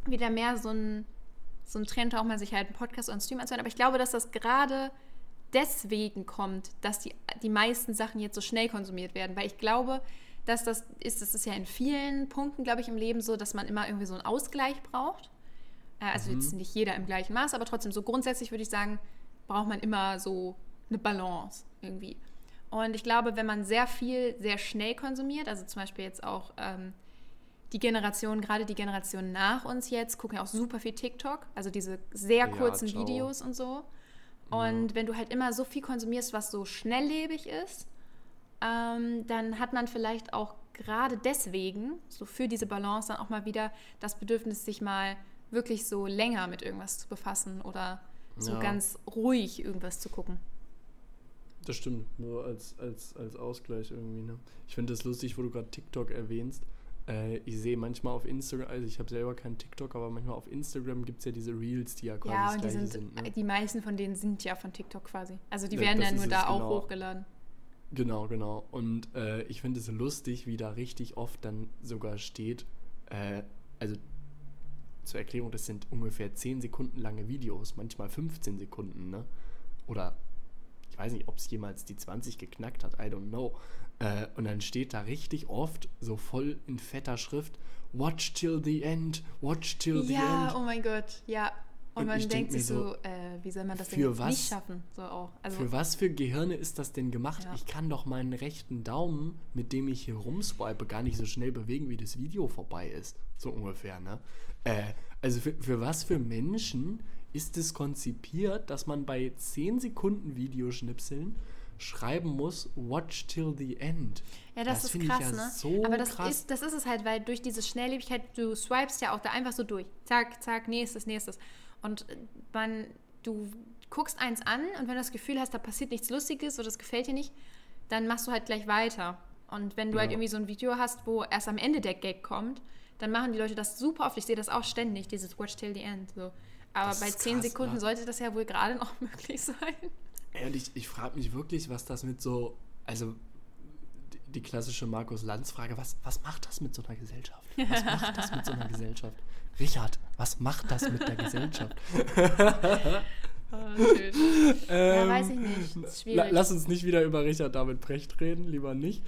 wieder mehr so ein, so ein Trend, auch mal sich halt einen Podcast oder einen Stream anzuhören. Aber ich glaube, dass das gerade deswegen kommt, dass die, die meisten Sachen jetzt so schnell konsumiert werden. Weil ich glaube, dass das ist, das ist ja in vielen Punkten, glaube ich, im Leben so, dass man immer irgendwie so einen Ausgleich braucht. Äh, also mhm. jetzt nicht jeder im gleichen Maß, aber trotzdem so grundsätzlich würde ich sagen, braucht man immer so eine Balance irgendwie. Und ich glaube, wenn man sehr viel, sehr schnell konsumiert, also zum Beispiel jetzt auch ähm, die Generation, gerade die Generation nach uns jetzt, gucken ja auch super viel TikTok, also diese sehr kurzen ja, Videos und so. Und ja. wenn du halt immer so viel konsumierst, was so schnelllebig ist, ähm, dann hat man vielleicht auch gerade deswegen, so für diese Balance, dann auch mal wieder das Bedürfnis, sich mal wirklich so länger mit irgendwas zu befassen oder so ja. ganz ruhig irgendwas zu gucken. Das stimmt, nur als, als, als Ausgleich irgendwie. Ne? Ich finde das lustig, wo du gerade TikTok erwähnst. Äh, ich sehe manchmal auf Instagram, also ich habe selber keinen TikTok, aber manchmal auf Instagram gibt es ja diese Reels, die ja quasi Ja, und die, sind, sind. ne? die meisten von denen sind ja von TikTok quasi. Also die Ja, werden ja nur da auch genau. hochgeladen. Genau, genau. Und äh, ich finde es lustig, wie da richtig oft dann sogar steht, äh, also zur Erklärung, das sind ungefähr 10 Sekunden lange Videos, manchmal 15 Sekunden, ne? Oder ich weiß nicht, ob es jemals die 20 geknackt hat, I don't know. Äh, und dann steht da richtig oft so voll in fetter Schrift, Watch till the end, watch till the Ja, end. oh mein Gott, ja. Und, Und man denk denkt sich so, so, äh, wie soll man das denn was? nicht schaffen? So auch. Also, Für was für Gehirne ist das denn gemacht? Ja. Ich kann doch meinen rechten Daumen, mit dem ich hier rumswipe, gar nicht so schnell bewegen, wie das Video vorbei ist. So ungefähr, ne? Äh, also für, für was für Menschen ist es konzipiert, dass man bei 10 Sekunden Videoschnipseln schreiben muss, watch till the end? ja, das, ist finde krass, ich ja ne? so Aber das krass. ist, das ist es halt, weil durch diese Schnelllebigkeit, du swipest ja auch da einfach so durch. Zack, zack, nächstes, nächstes. Und man, du guckst eins an und wenn du das Gefühl hast, da passiert nichts Lustiges oder das gefällt dir nicht, dann machst du halt gleich weiter. Und wenn du Ja. halt irgendwie so ein Video hast, wo erst am Ende der Gag kommt, dann machen die Leute das super oft. Ich sehe das auch ständig, dieses Watch till the end. So. Aber Das bei ist 10 krass, Sekunden ne? sollte das ja wohl gerade noch möglich sein. Und ich, ich frage mich wirklich, was das mit so, also die, klassische Markus Lanz-Frage, was, was macht das mit so einer Gesellschaft? Was macht das mit so einer Gesellschaft? Richard, was macht das mit der Gesellschaft? Ja, weiß ich nicht. Ähm, schwierig. lass uns nicht wieder über Richard David Precht reden, lieber nicht.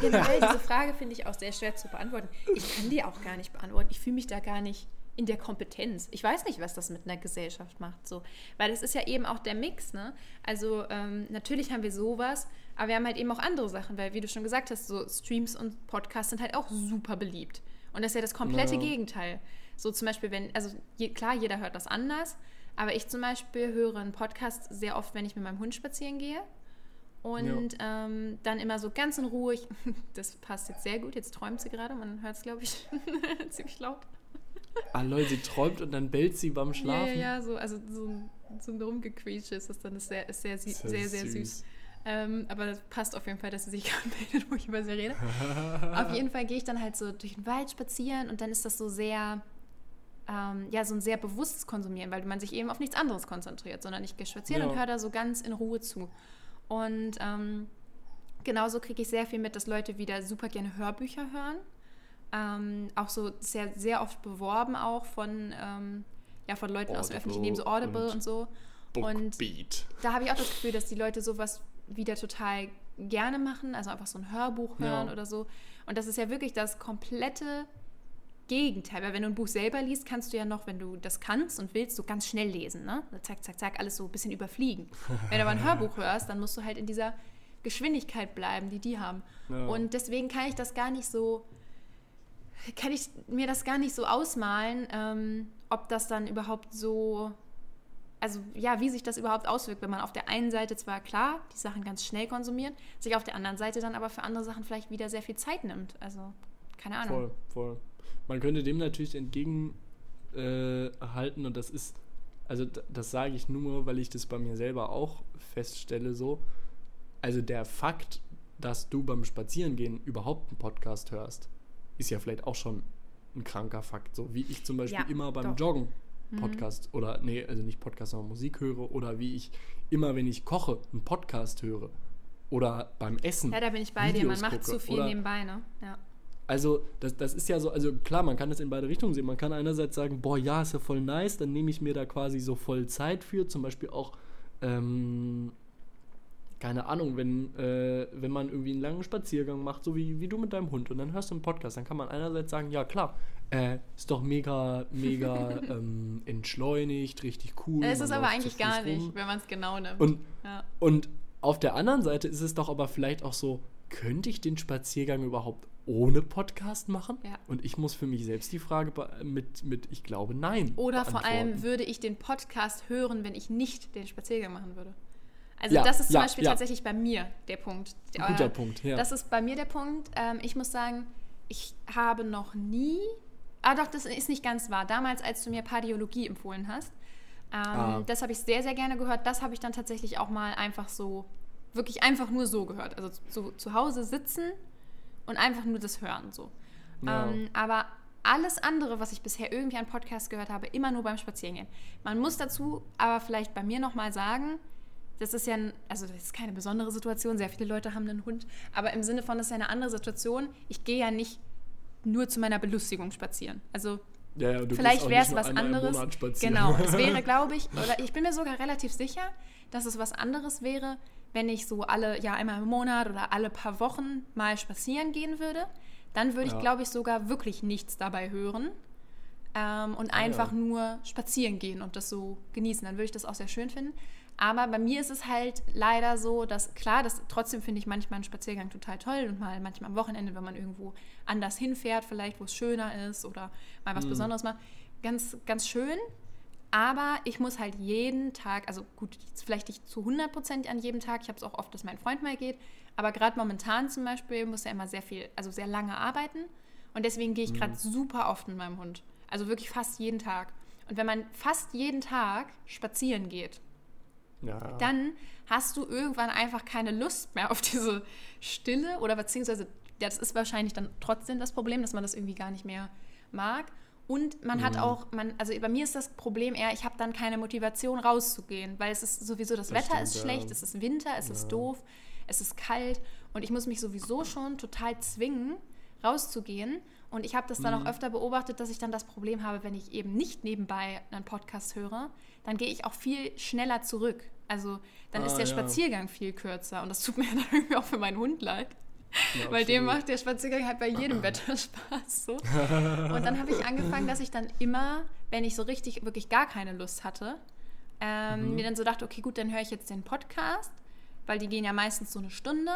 Generell diese Frage finde ich auch sehr schwer zu beantworten. Ich kann die auch gar nicht beantworten. Ich fühle mich da gar nicht in der Kompetenz. Ich weiß nicht, was das mit einer Gesellschaft macht. So. Weil es ist ja eben auch der Mix. Ne? Also ähm, natürlich haben wir sowas, aber wir haben halt eben auch andere Sachen. Weil, wie du schon gesagt hast, so Streams und Podcasts sind halt auch super beliebt. Und das ist ja das komplette Ja. Gegenteil. So zum Beispiel, wenn, also je, klar, jeder hört das anders, aber ich zum Beispiel höre einen Podcast sehr oft, wenn ich mit meinem Hund spazieren gehe. Und ähm, dann immer so ganz in Ruhe. Ich, das passt jetzt sehr gut. Jetzt träumt sie gerade. Man hört es, glaube ich, ziemlich laut. Ah, Leute, sie träumt und dann bellt sie beim Schlafen. ja, ja, so, also so, ein- so ein Rumgequietsche ist das dann. Ist sehr, ist sehr, ja sehr, sehr süß. Ähm, aber das passt auf jeden Fall, dass sie sich gerade meldet, wo ich über sie rede. auf jeden Fall gehe ich dann halt so durch den Wald spazieren und dann ist das so sehr, ähm, ja, so ein sehr bewusstes Konsumieren, weil man sich eben auf nichts anderes konzentriert, sondern ich gehe spazieren Ja. und höre da so ganz in Ruhe zu. Und ähm, genauso kriege ich sehr viel mit, dass Leute wieder super gerne Hörbücher hören. Ähm, auch so sehr, sehr oft beworben auch von, ähm, ja, von Leuten aus dem Audible öffentlichen Leben, so Audible und und, so. Und Bookbeat. da habe ich auch das Gefühl, dass die Leute sowas wieder total gerne machen, also einfach so ein Hörbuch hören Ja. oder so. Und das ist ja wirklich das komplette Gegenteil, weil wenn du ein Buch selber liest, kannst du ja noch, wenn du das kannst und willst, so ganz schnell lesen, ne? Zack, zack, zack, alles so ein bisschen überfliegen. wenn du aber ein Hörbuch hörst, dann musst du halt in dieser Geschwindigkeit bleiben, die die haben. Ja. Und deswegen kann ich das gar nicht so, kann ich mir das gar nicht so ausmalen, ähm, ob das dann überhaupt so, also ja, wie sich das überhaupt auswirkt, wenn man auf der einen Seite zwar klar die Sachen ganz schnell konsumiert, sich auf der anderen Seite dann aber für andere Sachen vielleicht wieder sehr viel Zeit nimmt. Also, keine Ahnung. Voll, voll. Man könnte dem natürlich entgegenhalten äh, und das ist, also das sage ich nur, weil ich das bei mir selber auch feststelle so. Also der Fakt, dass du beim Spazierengehen überhaupt einen Podcast hörst, ist ja vielleicht auch schon ein kranker Fakt. So wie ich zum Beispiel Ja, immer beim doch. Mhm. Joggen Podcast oder, nee, also nicht Podcast, sondern Musik höre oder wie ich immer, wenn ich koche, einen Podcast höre oder beim Essen. Ja, da bin ich bei dir. Man Videos macht zu viel nebenbei, ne? Ja. Also, das, das ist ja so, also klar, man kann das in beide Richtungen sehen. Man kann einerseits sagen, boah, ja, ist ja voll nice, dann nehme ich mir da quasi so voll Zeit für. Zum Beispiel auch, ähm, keine Ahnung, wenn, äh, wenn man irgendwie einen langen Spaziergang macht, so wie, wie du mit deinem Hund, und dann hörst du einen Podcast, dann kann man einerseits sagen, ja klar, äh, ist doch mega, mega ähm, entschleunigt, richtig cool. Es ist aber eigentlich gar rum. nicht, wenn man es genau nimmt. Und ja. und auf der anderen Seite ist es doch aber vielleicht auch so, könnte ich den Spaziergang überhaupt ohne Podcast machen? Ja. Und ich muss für mich selbst die Frage mit, mit ich glaube, nein. Oder vor allem würde ich den Podcast hören, wenn ich nicht den Spaziergang machen würde. Also Ja, das ist zum ja, Beispiel ja. tatsächlich bei mir der Punkt. Ein guter Äh, Punkt, ja. Das ist bei mir der Punkt. Ähm, ich muss sagen, ich habe noch nie. Ah, doch, das ist nicht ganz wahr. Damals, als du mir Pardiologie empfohlen hast, ähm, Ah. das habe ich sehr, sehr gerne gehört. Das habe ich dann tatsächlich auch mal einfach so wirklich einfach nur so gehört. Also zu, zu Hause sitzen und einfach nur das hören so. Ähm, aber alles andere, was ich bisher irgendwie an Podcasts gehört habe, immer nur beim Spazierengehen. Man muss dazu aber vielleicht bei mir nochmal sagen, das ist ja, ein, also das ist keine besondere Situation, sehr viele Leute haben einen Hund, aber im Sinne von, das ist ja eine andere Situation. Ich gehe ja nicht nur zu meiner Belustigung spazieren. Also Ja, ja, Vielleicht wäre es was anderes. Genau, es wäre, glaube ich, oder ich bin mir sogar relativ sicher, dass es was anderes wäre, wenn ich so alle, ja, einmal im Monat oder alle paar Wochen mal spazieren gehen würde. Dann würde ich, Ja. glaube ich, sogar wirklich nichts dabei hören ähm, und Ah, einfach nur spazieren gehen und das so genießen. Dann würde ich das auch sehr schön finden. Aber bei mir ist es halt leider so, dass klar, das trotzdem finde ich manchmal einen Spaziergang total toll und mal manchmal am Wochenende, wenn man irgendwo anders hinfährt, vielleicht wo es schöner ist oder mal was Mhm. Besonderes macht, ganz ganz schön. Aber ich muss halt jeden Tag, also gut, vielleicht nicht zu 100 Prozent an jedem Tag. Ich habe es auch oft, dass mein Freund mal geht. Aber gerade momentan zum Beispiel muss er immer sehr viel, also sehr lange arbeiten. Und deswegen gehe ich gerade super oft mit meinem Hund. Also wirklich fast jeden Tag. Und wenn man fast jeden Tag spazieren geht, Ja. dann hast du irgendwann einfach keine Lust mehr auf diese Stille oder beziehungsweise, ja, das ist wahrscheinlich dann trotzdem das Problem, dass man das irgendwie gar nicht mehr mag. Und man hat Mhm. auch, man, also bei mir ist das Problem eher, ich habe dann keine Motivation rauszugehen, weil es ist sowieso, das, Das Wetter stimmt, ist ja. schlecht, es ist Winter, es ist Ja. doof, es ist kalt und ich muss mich sowieso schon total zwingen, rauszugehen. Und ich habe das dann Mhm. auch öfter beobachtet, dass ich dann das Problem habe, wenn ich eben nicht nebenbei einen Podcast höre, dann gehe ich auch viel schneller zurück. Also dann ist Ah, der ja. Spaziergang viel kürzer und das tut mir dann irgendwie auch für meinen Hund leid. Ja, Weil dem macht der Spaziergang halt bei jedem Wetter Spaß. So. Und dann habe ich angefangen, dass ich dann immer, wenn ich so richtig, wirklich gar keine Lust hatte, ähm, Mhm. mir dann so dachte, okay, gut, dann höre ich jetzt den Podcast, weil die gehen ja meistens so eine Stunde.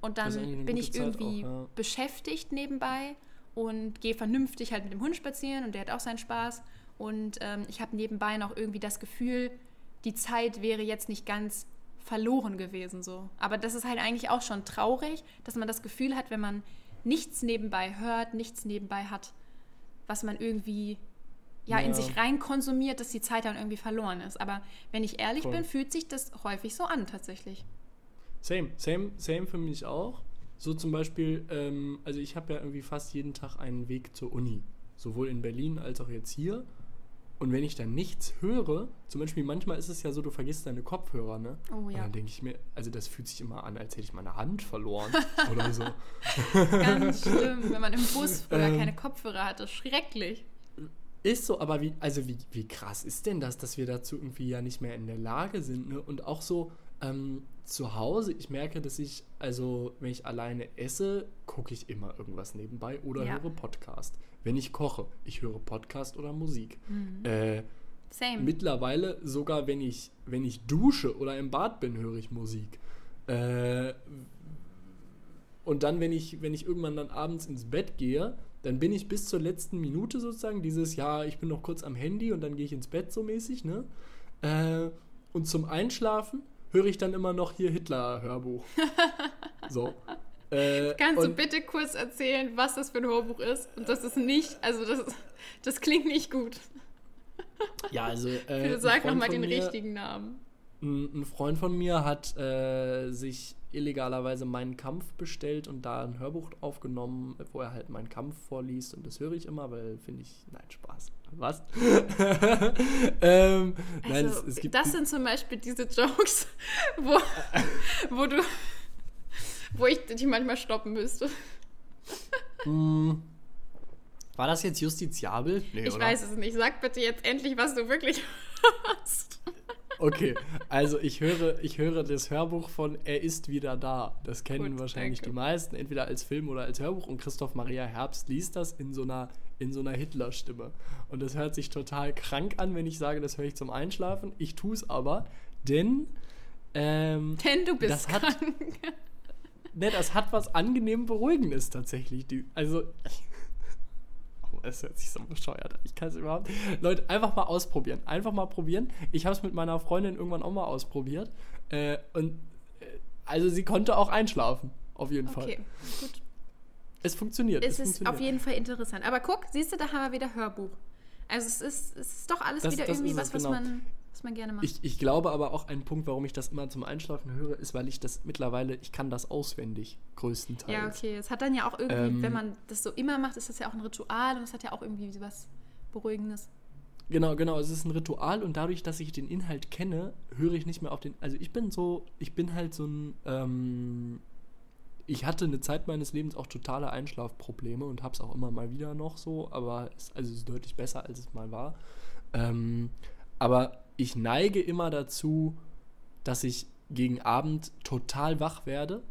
Und ist dann eine bin ich irgendwie auch, ja. beschäftigt nebenbei und gehe vernünftig halt mit dem Hund spazieren und der hat auch seinen Spaß. Und ähm, ich habe nebenbei noch irgendwie das Gefühl, die Zeit wäre jetzt nicht ganz verloren gewesen so. Aber das ist halt eigentlich auch schon traurig, dass man das Gefühl hat, wenn man nichts nebenbei hört, nichts nebenbei hat, was man irgendwie ja, in Ja. sich rein konsumiert, dass die Zeit dann irgendwie verloren ist. Aber wenn ich ehrlich Voll. bin, fühlt sich das häufig so an tatsächlich. Same, same, same für mich auch. So zum Beispiel, ähm, also ich habe ja irgendwie fast jeden Tag einen Weg zur Uni. Sowohl in Berlin als auch jetzt hier. Und wenn ich dann nichts höre, zum Beispiel manchmal ist es ja so, du vergisst deine Kopfhörer, ne? Oh Und ja. dann denke ich mir, also das fühlt sich immer an, als hätte ich meine Hand verloren oder so. Ganz schlimm, wenn man im Bus früher Ähm. keine Kopfhörer hatte. Schrecklich. Ist so, aber wie, also wie, wie krass ist denn das, dass wir dazu irgendwie ja nicht mehr in der Lage sind, ne? Und auch so ähm, zu Hause, ich merke, dass ich, also wenn ich alleine esse, gucke ich immer irgendwas nebenbei oder Ja. höre Podcast. Wenn ich koche, ich höre Podcast oder Musik. Mhm. Äh, Same. mittlerweile sogar, wenn ich, wenn ich dusche oder im Bad bin, höre ich Musik. Äh, und dann, wenn ich, wenn ich irgendwann dann abends ins Bett gehe, dann bin ich bis zur letzten Minute sozusagen dieses, ja, ich bin noch kurz am Handy und dann gehe ich ins Bett so mäßig, ne? Äh, und zum Einschlafen höre ich dann immer noch hier Hitler-Hörbuch. so. Äh, Kannst du bitte kurz erzählen, was das für ein Hörbuch ist? Und das ist nicht, also das, das klingt nicht gut. Ja, also. Äh, Bitte sag nochmal den mir- richtigen Namen. Ein ein Freund von mir hat äh, sich illegalerweise meinen Kampf bestellt und da ein Hörbuch aufgenommen, wo er halt meinen Kampf vorliest und das höre ich immer, weil finde ich, nein, Spaß. Was? ähm, nein, Also, es, es gibt das sind zum Beispiel diese Jokes, wo, wo du, wo ich dich manchmal stoppen müsste. Mm, war das jetzt justiziabel? Nee, Ich oder? weiß es nicht. Sag bitte jetzt endlich, was du wirklich hast. Okay, also ich höre, ich höre das Hörbuch von Er ist wieder da. Das kennen Gut, wahrscheinlich danke. die meisten, entweder als Film oder als Hörbuch. Und Christoph Maria Herbst liest das in so einer, in so einer Hitler-Stimme. Und das hört sich total krank an, wenn ich sage, das höre ich zum Einschlafen. Ich tue es aber, denn ähm, Denn du bist Das hat- krank. ne, das hat was angenehm Beruhigendes tatsächlich. Die, also, oh, es hört sich so bescheuert an. Ich kann es überhaupt. Leute, einfach mal ausprobieren. Einfach mal probieren. Ich habe es mit meiner Freundin irgendwann auch mal ausprobiert. Äh, und äh, also sie konnte auch einschlafen. Auf jeden Fall. Okay, gut. Es funktioniert. Es ist funktioniert. auf jeden Fall interessant. Aber guck, siehst du, da haben wir wieder Hörbuch. Also es ist, es ist doch alles Das- wieder das irgendwie was, es, was genau. man was man gerne macht. Ich, ich glaube aber auch ein Punkt, warum ich das immer zum Einschlafen höre, ist, weil ich das mittlerweile, ich kann das auswendig, größtenteils. ja, okay. Es hat dann ja auch irgendwie, Ähm, wenn man das so immer macht, ist das ja auch ein Ritual und es hat ja auch irgendwie was Beruhigendes. Genau, genau. Es ist ein Ritual und dadurch, dass ich den Inhalt kenne, höre ich nicht mehr auf den. Also ich bin so, ich bin halt so ein. Ähm, ich hatte eine Zeit meines Lebens auch totale Einschlafprobleme und habe es auch immer mal wieder noch so, aber es, also es ist deutlich besser, als es mal war. Ähm, aber ich neige immer dazu, dass ich gegen Abend total wach werde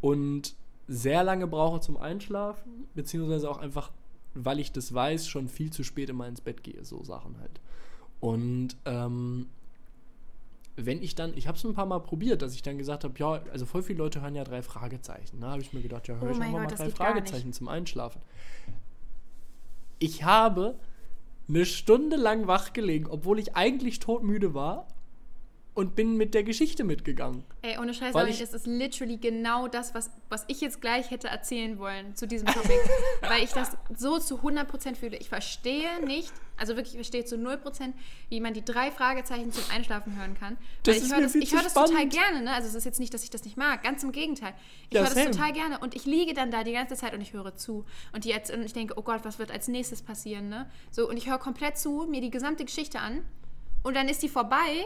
und sehr lange brauche zum Einschlafen, beziehungsweise auch einfach, weil ich das weiß, schon viel zu spät immer ins Bett gehe, so Sachen halt. Und ähm, wenn ich dann, ich habe es ein paar Mal probiert, dass ich dann gesagt habe, ja, also voll viele Leute hören ja drei Fragezeichen. Da habe ich mir gedacht, ja, höre Oh ich einfach mal Gott, das drei Fragezeichen zum Einschlafen. Ich habe eine Stunde lang wach gelegen, obwohl ich eigentlich todmüde war und bin mit der Geschichte mitgegangen. Ey, ohne Scheiß, aber ich- es ist literally genau das, was, was ich jetzt gleich hätte erzählen wollen zu diesem Topic. weil ich das so zu 100% fühle. Ich verstehe nicht, also wirklich, ich verstehe zu 0%, wie man die drei Fragezeichen zum Einschlafen hören kann. Das weil ich höre das, ich zu höre das total gerne, ne? Also es ist jetzt nicht, dass ich das nicht mag, ganz im Gegenteil. Ich Ja, höre das total gerne und ich liege dann da die ganze Zeit und ich höre zu. Und, die jetzt, und ich denke, oh Gott, was wird als nächstes passieren, ne? So, und ich höre komplett zu, mir die gesamte Geschichte an und dann ist die vorbei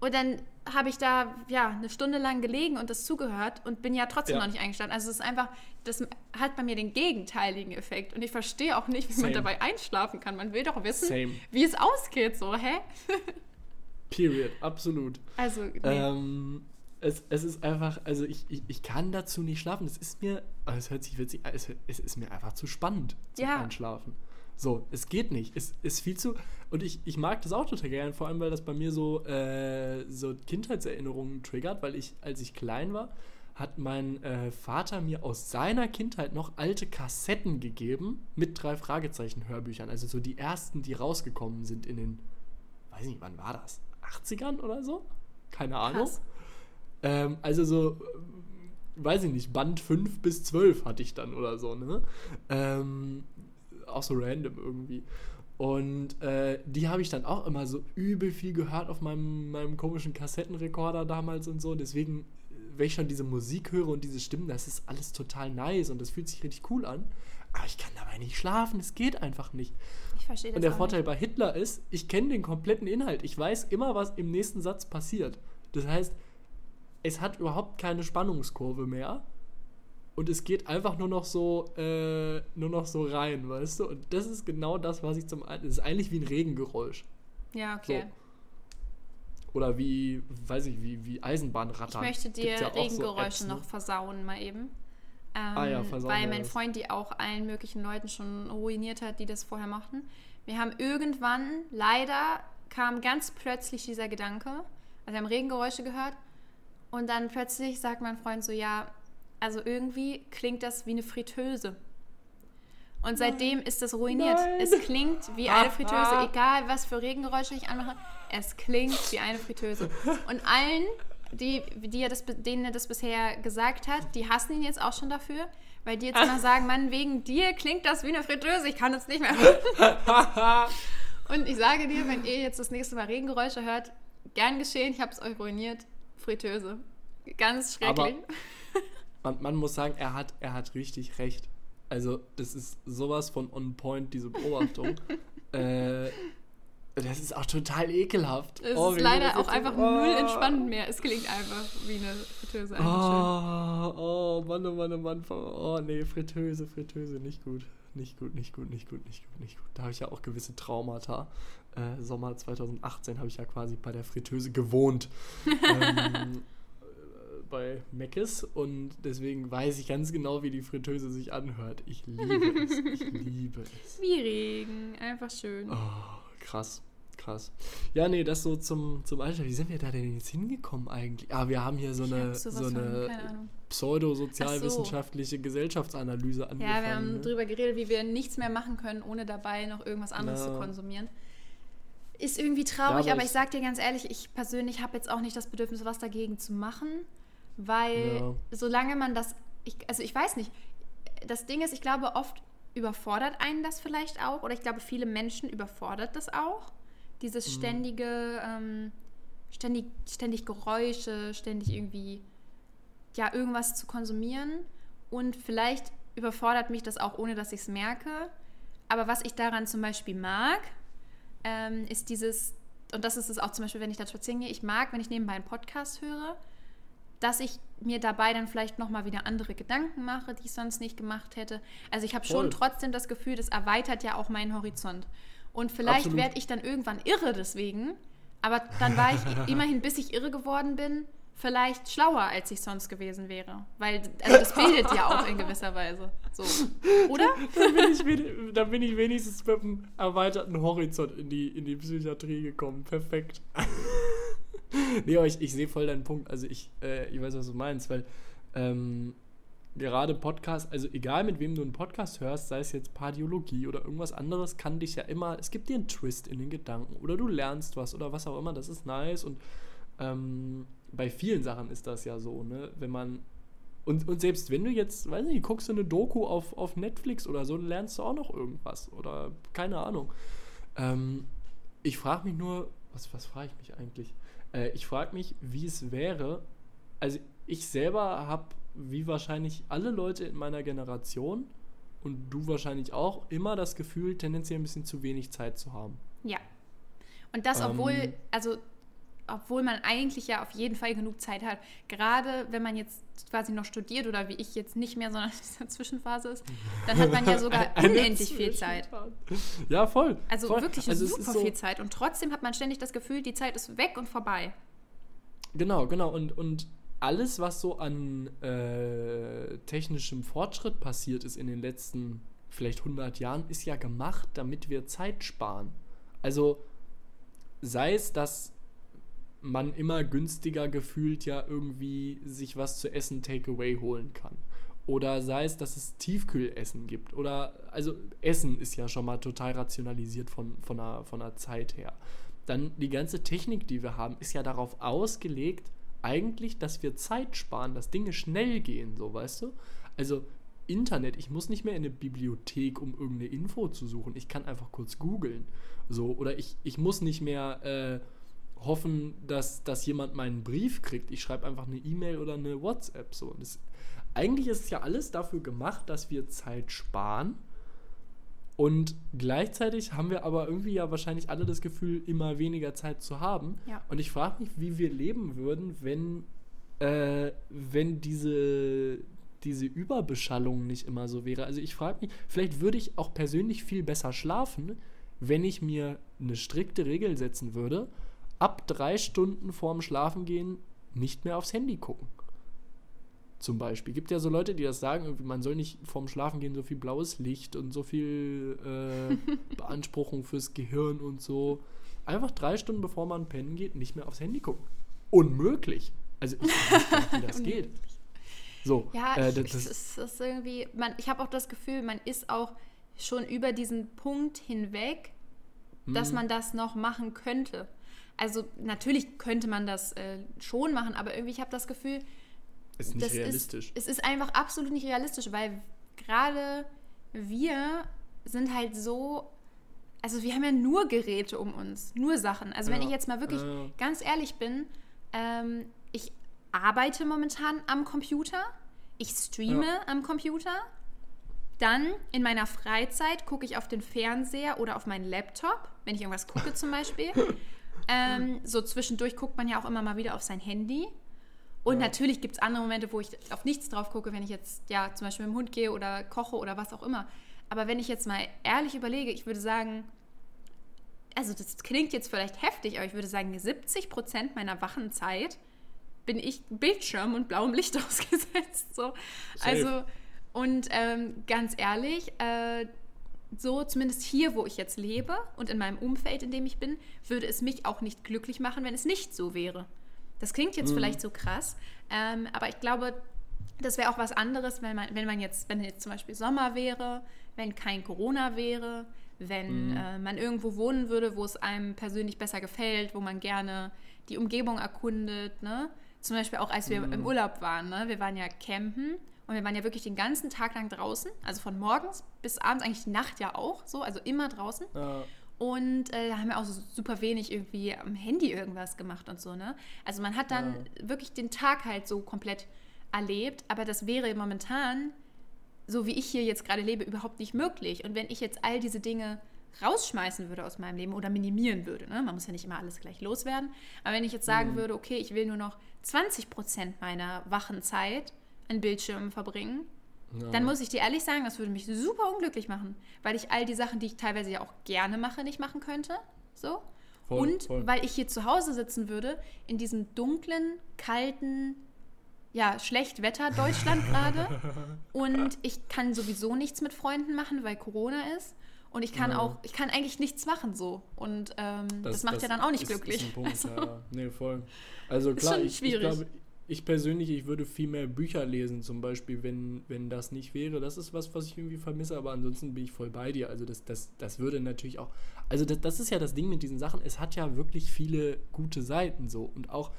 und dann habe ich da ja eine Stunde lang gelegen und das zugehört und bin ja trotzdem Ja. noch nicht eingestanden. Also es ist einfach, das hat bei mir den gegenteiligen Effekt und ich verstehe auch nicht, wie Same. man dabei einschlafen kann. Man will doch wissen, Same. wie es ausgeht, so, hä? Period, absolut. Also, nee. Ähm, es, es ist einfach, also ich, ich, ich kann dazu nicht schlafen. Es ist mir, es hört sich witzig es, es ist mir einfach zu spannend zum Ja. Einschlafen. So, es geht nicht. Es ist viel zu. Und ich, ich mag das auch total gerne, vor allem weil das bei mir so, äh, so Kindheitserinnerungen triggert, weil ich, als ich klein war, hat mein äh, Vater mir aus seiner Kindheit noch alte Kassetten gegeben mit drei Fragezeichen-Hörbüchern. Also so die ersten, die rausgekommen sind in den, weiß nicht, wann war das? 80ern oder so? Keine Ahnung. Ähm, also so, weiß ich nicht, Band 5 bis 12 hatte ich dann oder so, ne? Ähm, auch so random irgendwie. Und äh, die habe ich dann auch immer so übel viel gehört auf meinem, meinem komischen Kassettenrekorder damals und so. Deswegen, wenn ich schon diese Musik höre und diese Stimmen, das ist alles total nice und das fühlt sich richtig cool an. Aber ich kann dabei nicht schlafen, es geht einfach nicht. ich verstehe das Und der Vorteil nicht. bei Hitler ist, ich kenne den kompletten Inhalt. Ich weiß immer, was im nächsten Satz passiert. Das heißt, es hat überhaupt keine Spannungskurve mehr. Und es geht einfach nur noch so, äh, nur noch so rein, weißt du? Und das ist genau das, was ich zum einen. Das ist eigentlich wie ein Regengeräusch. Ja, okay. Oder wie, weiß ich, wie, wie Ich Eisenbahnrattern. möchte dir ja auch so Regengeräusche Apps, ne? noch versauen, mal eben. Ähm, Ah ja, versauen Weil mein. Freund die auch allen möglichen Leuten schon ruiniert hat, die das vorher mochten. Wir haben irgendwann, leider, kam ganz plötzlich dieser Gedanke, also wir haben Regengeräusche gehört und dann plötzlich sagt mein Freund so, ja, also irgendwie klingt das wie eine Fritteuse. Und seitdem ist das ruiniert. Nein. Es klingt wie eine Fritteuse, egal was für Regengeräusche ich anmache. Es klingt wie eine Fritteuse. Und allen, die, die er das, denen er das bisher gesagt hat, die hassen ihn jetzt auch schon dafür, weil die jetzt immer sagen, Mann, wegen dir klingt das wie eine Fritteuse, ich kann es nicht mehr hören. Und ich sage dir, wenn ihr jetzt das nächste Mal Regengeräusche hört, gern geschehen, ich habe es euch ruiniert, Fritteuse. Ganz schrecklich. Man, man muss sagen, er hat, er hat richtig recht. Also, das ist sowas von on point, diese Beobachtung. äh, das ist auch total ekelhaft. es Oh, ist leider auch einfach oh. null entspannend mehr. Es klingt einfach wie eine Fritteuse. Oh, oh, Mann, oh Mann, oh Mann. Oh, nee, Fritteuse, Fritteuse, nicht gut. Nicht gut, nicht gut, nicht gut, nicht gut, nicht gut. Da habe ich ja auch gewisse Traumata. Äh, Sommer 2018 habe ich ja quasi bei der Fritteuse gewohnt. ähm, äh, bei Meckes und deswegen weiß ich ganz genau, wie die Fritteuse sich anhört. Ich liebe es. Ich liebe es. Wie Regen, einfach schön. Oh, krass, krass. Ja, nee, das so zum, zum Alter. Wie sind wir da denn jetzt hingekommen eigentlich? Ah, wir haben hier so eine, so eine pseudosozialwissenschaftliche Gesellschaftsanalyse angefangen. Ja, wir haben ne? drüber geredet, wie wir nichts mehr machen können, ohne dabei noch irgendwas anderes Na. zu konsumieren. Ist irgendwie traurig, Ja, aber aber ich ich- sag dir ganz ehrlich, ich persönlich habe jetzt auch nicht das Bedürfnis, was dagegen zu machen, weil Ja. solange man das, ich, also ich weiß nicht, das Ding ist, ich glaube, oft überfordert einen das vielleicht auch, oder ich glaube, viele Menschen überfordert das auch, Dieses ständige, ähm, ständig, ständig Geräusche, ständig irgendwie, ja, irgendwas zu konsumieren. Und vielleicht überfordert mich das auch, ohne dass ich es merke. Aber was ich daran zum Beispiel mag, ähm, ist dieses, und das ist es auch zum Beispiel, wenn ich da spazieren gehe, ich mag, wenn ich nebenbei einen Podcast höre, dass ich mir dabei dann vielleicht nochmal wieder andere Gedanken mache, die ich sonst nicht gemacht hätte. Also ich habe schon trotzdem das Gefühl, das erweitert ja auch meinen Horizont. Und vielleicht werde ich dann irgendwann irre deswegen, aber dann war ich immerhin, bis ich irre geworden bin, vielleicht schlauer, als ich sonst gewesen wäre. Weil also das bildet ja auch in gewisser Weise. So. Oder? da, bin ich, bin ich wenigstens mit einem erweiterten Horizont in die, in die Psychiatrie gekommen. Perfekt. nee, aber ich, ich sehe voll deinen Punkt. Also ich, äh, ich weiß, was du meinst, weil ähm, gerade Podcast, also egal mit wem du einen Podcast hörst, sei es jetzt Pardiologie oder irgendwas anderes, kann dich ja immer, es gibt dir einen Twist in den Gedanken oder du lernst was oder was auch immer, das ist nice und ähm, bei vielen Sachen ist das ja so, ne? Wenn man. Und, und selbst wenn du jetzt, weiß nicht, guckst du eine Doku auf, auf Netflix oder so, dann lernst du auch noch irgendwas. Oder keine Ahnung. Ähm, ich frage mich nur, was, was frage ich mich eigentlich? Äh, ich frage mich, wie es wäre. Also ich selber habe, wie wahrscheinlich alle Leute in meiner Generation und du wahrscheinlich auch, immer das Gefühl, tendenziell ein bisschen zu wenig Zeit zu haben. Ja. Und das, obwohl, ähm, also obwohl man eigentlich ja auf jeden Fall genug Zeit hat. Gerade wenn man jetzt quasi noch studiert oder wie ich jetzt nicht mehr, sondern in dieser Zwischenphase ist, dann hat man ja sogar unendlich viel Zeit. Ja, voll. Also voll. wirklich also super so viel Zeit. Und trotzdem hat man ständig das Gefühl, die Zeit ist weg und vorbei. Genau, genau. Und, und alles, was so an äh, technischem Fortschritt passiert ist in den letzten vielleicht 100 Jahren, ist ja gemacht, damit wir Zeit sparen. Also sei es, dass man immer günstiger gefühlt ja irgendwie sich was zu essen Takeaway holen kann. Oder sei es, dass es Tiefkühlessen gibt. Oder, also Essen ist ja schon mal total rationalisiert von, von, der, von der Zeit her. Dann die ganze Technik, die wir haben, ist ja darauf ausgelegt, eigentlich, dass wir Zeit sparen, dass Dinge schnell gehen, so weißt du? Also Internet, ich muss nicht mehr in eine Bibliothek, um irgendeine Info zu suchen. Ich kann einfach kurz googeln. So, oder ich, ich muss nicht mehr äh, hoffen, dass, dass jemand meinen Brief kriegt. Ich schreibe einfach eine E-Mail oder eine WhatsApp. So. Das, eigentlich ist es ja alles dafür gemacht, dass wir Zeit sparen. Und gleichzeitig haben wir aber irgendwie ja wahrscheinlich alle das Gefühl, immer weniger Zeit zu haben. Ja. Und ich frage mich, wie wir leben würden, wenn, äh, wenn diese, diese Überbeschallung nicht immer so wäre. Also ich frage mich, vielleicht würde ich auch persönlich viel besser schlafen, wenn ich mir eine strikte Regel setzen würde ab drei Stunden vorm Schlafengehen nicht mehr aufs Handy gucken. Zum Beispiel. Gibt ja so Leute, die das sagen, man soll nicht vorm Schlafengehen so viel blaues Licht und so viel äh, Beanspruchung fürs Gehirn und so. Einfach drei Stunden bevor man pennen geht, nicht mehr aufs Handy gucken. Unmöglich. Also ich weiß nicht, wie das geht. So, ja, äh, das, das ist, irgendwie, man, ich habe auch das Gefühl, man ist auch schon über diesen Punkt hinweg, dass hm. man das noch machen könnte. Also natürlich könnte man das äh, schon machen, aber irgendwie ich habe das Gefühl, ist nicht realistisch. Ist, es ist einfach absolut nicht realistisch, weil gerade wir sind halt so, also wir haben ja nur Geräte um uns, nur Sachen. Also ja. wenn ich jetzt mal wirklich äh. ganz ehrlich bin, ähm, ich arbeite momentan am Computer, ich streame ja. am Computer, dann in meiner Freizeit gucke ich auf den Fernseher oder auf meinen Laptop, wenn ich irgendwas gucke zum Beispiel. Ähm, so zwischendurch guckt man ja auch immer mal wieder auf sein Handy. Und ja. natürlich gibt es andere Momente, wo ich auf nichts drauf gucke, wenn ich jetzt ja zum Beispiel mit dem Hund gehe oder koche oder was auch immer. Aber wenn ich jetzt mal ehrlich überlege, ich würde sagen, also das klingt jetzt vielleicht heftig, aber ich würde sagen, 70 Prozent meiner wachen Zeit bin ich Bildschirm und blauem Licht ausgesetzt. So. Also, und ähm, ganz ehrlich, äh, so, zumindest hier, wo ich jetzt lebe und in meinem Umfeld, in dem ich bin, würde es mich auch nicht glücklich machen, wenn es nicht so wäre. Das klingt jetzt mhm. vielleicht so krass, ähm, aber ich glaube, das wäre auch was anderes, wenn man, wenn man jetzt, wenn jetzt zum Beispiel Sommer wäre, wenn kein Corona wäre, wenn mhm. äh, man irgendwo wohnen würde, wo es einem persönlich besser gefällt, wo man gerne die Umgebung erkundet, ne? Zum Beispiel auch als wir mhm. im Urlaub waren, ne? Wir waren ja campen und wir waren ja wirklich den ganzen Tag lang draußen, also von morgens bis abends, eigentlich die Nacht ja auch so, also immer draußen. Ja. Und äh, haben ja auch so super wenig irgendwie am Handy irgendwas gemacht und so, ne? Also man hat dann ja. wirklich den Tag halt so komplett erlebt, aber das wäre momentan, so wie ich hier jetzt gerade lebe, überhaupt nicht möglich. Und wenn ich jetzt all diese Dinge rausschmeißen würde aus meinem Leben oder minimieren würde, ne? man muss ja nicht immer alles gleich loswerden, aber wenn ich jetzt sagen mhm. würde, okay, ich will nur noch 20 Prozent meiner wachen Zeit an Bildschirmen verbringen, ja. dann muss ich dir ehrlich sagen, das würde mich super unglücklich machen, weil ich all die Sachen, die ich teilweise ja auch gerne mache, nicht machen könnte. So. Voll, und voll. weil ich hier zu Hause sitzen würde, in diesem dunklen, kalten, ja, schlecht Wetter Deutschland gerade. und ich kann sowieso nichts mit Freunden machen, weil Corona ist. Und ich kann ja. auch, ich kann eigentlich nichts machen so. Und ähm, das, das, macht das ja dann auch nicht ist, glücklich. Ist ein Punkt, also, ja. Nee, voll. Also klar, ich, ich glaube, ich persönlich, ich würde viel mehr Bücher lesen, zum Beispiel, wenn, wenn das nicht wäre. Das ist was, was ich irgendwie vermisse, aber ansonsten bin ich voll bei dir. Also das, das, das würde natürlich auch. Also das, das ist ja das Ding mit diesen Sachen. Es hat ja wirklich viele gute Seiten so. Und auch,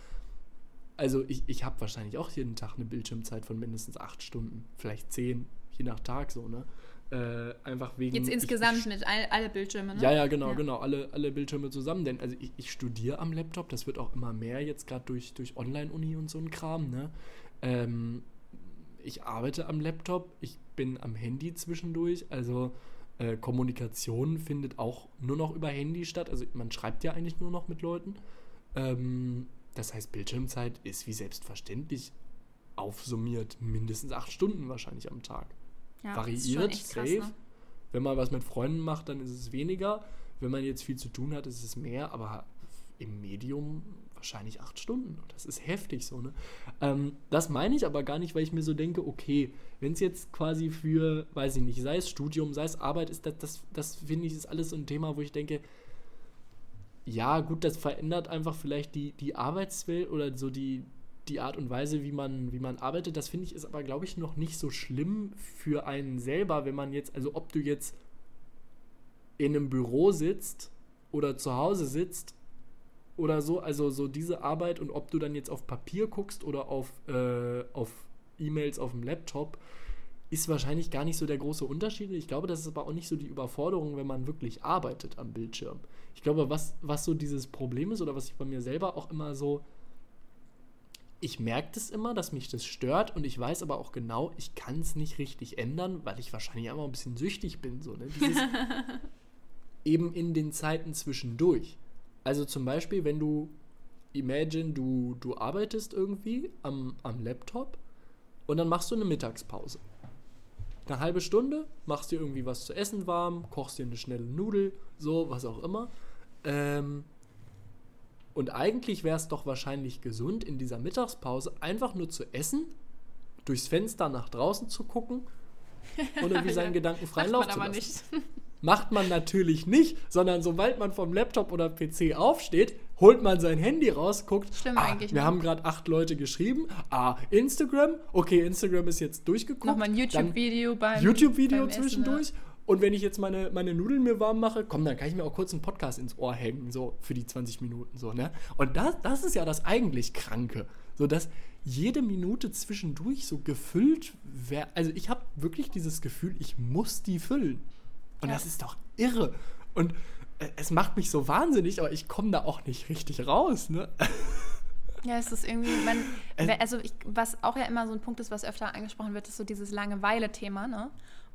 also ich, ich habe wahrscheinlich auch jeden Tag eine Bildschirmzeit von mindestens acht Stunden, vielleicht zehn, je nach Tag so, ne? Äh, einfach wegen. Jetzt insgesamt ich, mit all, alle Bildschirme, ne? Ja, ja, genau, ja. genau, alle, alle Bildschirme zusammen. Denn also ich, ich studiere am Laptop, das wird auch immer mehr jetzt gerade durch, durch Online-Uni und so ein Kram, ne? Ähm, ich arbeite am Laptop, ich bin am Handy zwischendurch, also äh, Kommunikation findet auch nur noch über Handy statt. Also man schreibt ja eigentlich nur noch mit Leuten. Ähm, das heißt, Bildschirmzeit ist wie selbstverständlich aufsummiert mindestens acht Stunden wahrscheinlich am Tag. Ja, Variiert, safe. Ne? Wenn man was mit Freunden macht, dann ist es weniger. Wenn man jetzt viel zu tun hat, ist es mehr, aber im Medium wahrscheinlich acht Stunden. Das ist heftig so, ne? Ähm, das meine ich aber gar nicht, weil ich mir so denke, okay, wenn es jetzt quasi für, weiß ich nicht, sei es Studium, sei es Arbeit ist, das, das, das finde ich, ist alles so ein Thema, wo ich denke, ja, gut, das verändert einfach vielleicht die, die Arbeitswelt oder so die, die Art und Weise, wie man, wie man arbeitet, das finde ich ist aber, glaube ich, noch nicht so schlimm für einen selber, wenn man jetzt, also ob du jetzt in einem Büro sitzt oder zu Hause sitzt oder so, also so diese Arbeit und ob du dann jetzt auf Papier guckst oder auf, äh, auf E-Mails auf dem Laptop, ist wahrscheinlich gar nicht so der große Unterschied. Ich glaube, das ist aber auch nicht so die Überforderung, wenn man wirklich arbeitet am Bildschirm. Ich glaube, was, was so dieses Problem ist oder was ich bei mir selber auch immer so ich merke das immer, dass mich das stört und ich weiß aber auch genau, ich kann es nicht richtig ändern, weil ich wahrscheinlich einfach ein bisschen süchtig bin. So, ne? Eben in den Zeiten zwischendurch. Also zum Beispiel, wenn du, imagine, du, du arbeitest irgendwie am, am Laptop und dann machst du eine Mittagspause. Eine halbe Stunde, machst dir irgendwie was zu essen warm, kochst dir eine schnelle Nudel, so, was auch immer. Ähm, und eigentlich wäre es doch wahrscheinlich gesund, in dieser Mittagspause einfach nur zu essen, durchs Fenster nach draußen zu gucken und irgendwie seinen Gedanken freien Lauf zu lassen. Nicht. Macht man natürlich nicht, sondern sobald man vom Laptop oder PC aufsteht, holt man sein Handy raus, guckt, Stimmt ah, wir nicht. haben gerade acht Leute geschrieben, ah, Instagram, okay, Instagram ist jetzt durchgeguckt. Nochmal ein YouTube-Video beim YouTube-Video zwischendurch. Essen, ja. Und wenn ich jetzt meine, meine Nudeln mir warm mache, komm, dann kann ich mir auch kurz einen Podcast ins Ohr hängen, so für die 20 Minuten, so, ne? Und das, das ist ja das eigentlich Kranke. So, dass jede Minute zwischendurch so gefüllt wäre. Also, ich habe wirklich dieses Gefühl, ich muss die füllen. Und ja. das ist doch irre. Und äh, es macht mich so wahnsinnig, aber ich komme da auch nicht richtig raus, ne? Ja, es ist irgendwie, man, also ich, was auch ja immer so ein Punkt ist, was öfter angesprochen wird, ist so dieses Langeweile-Thema, ne?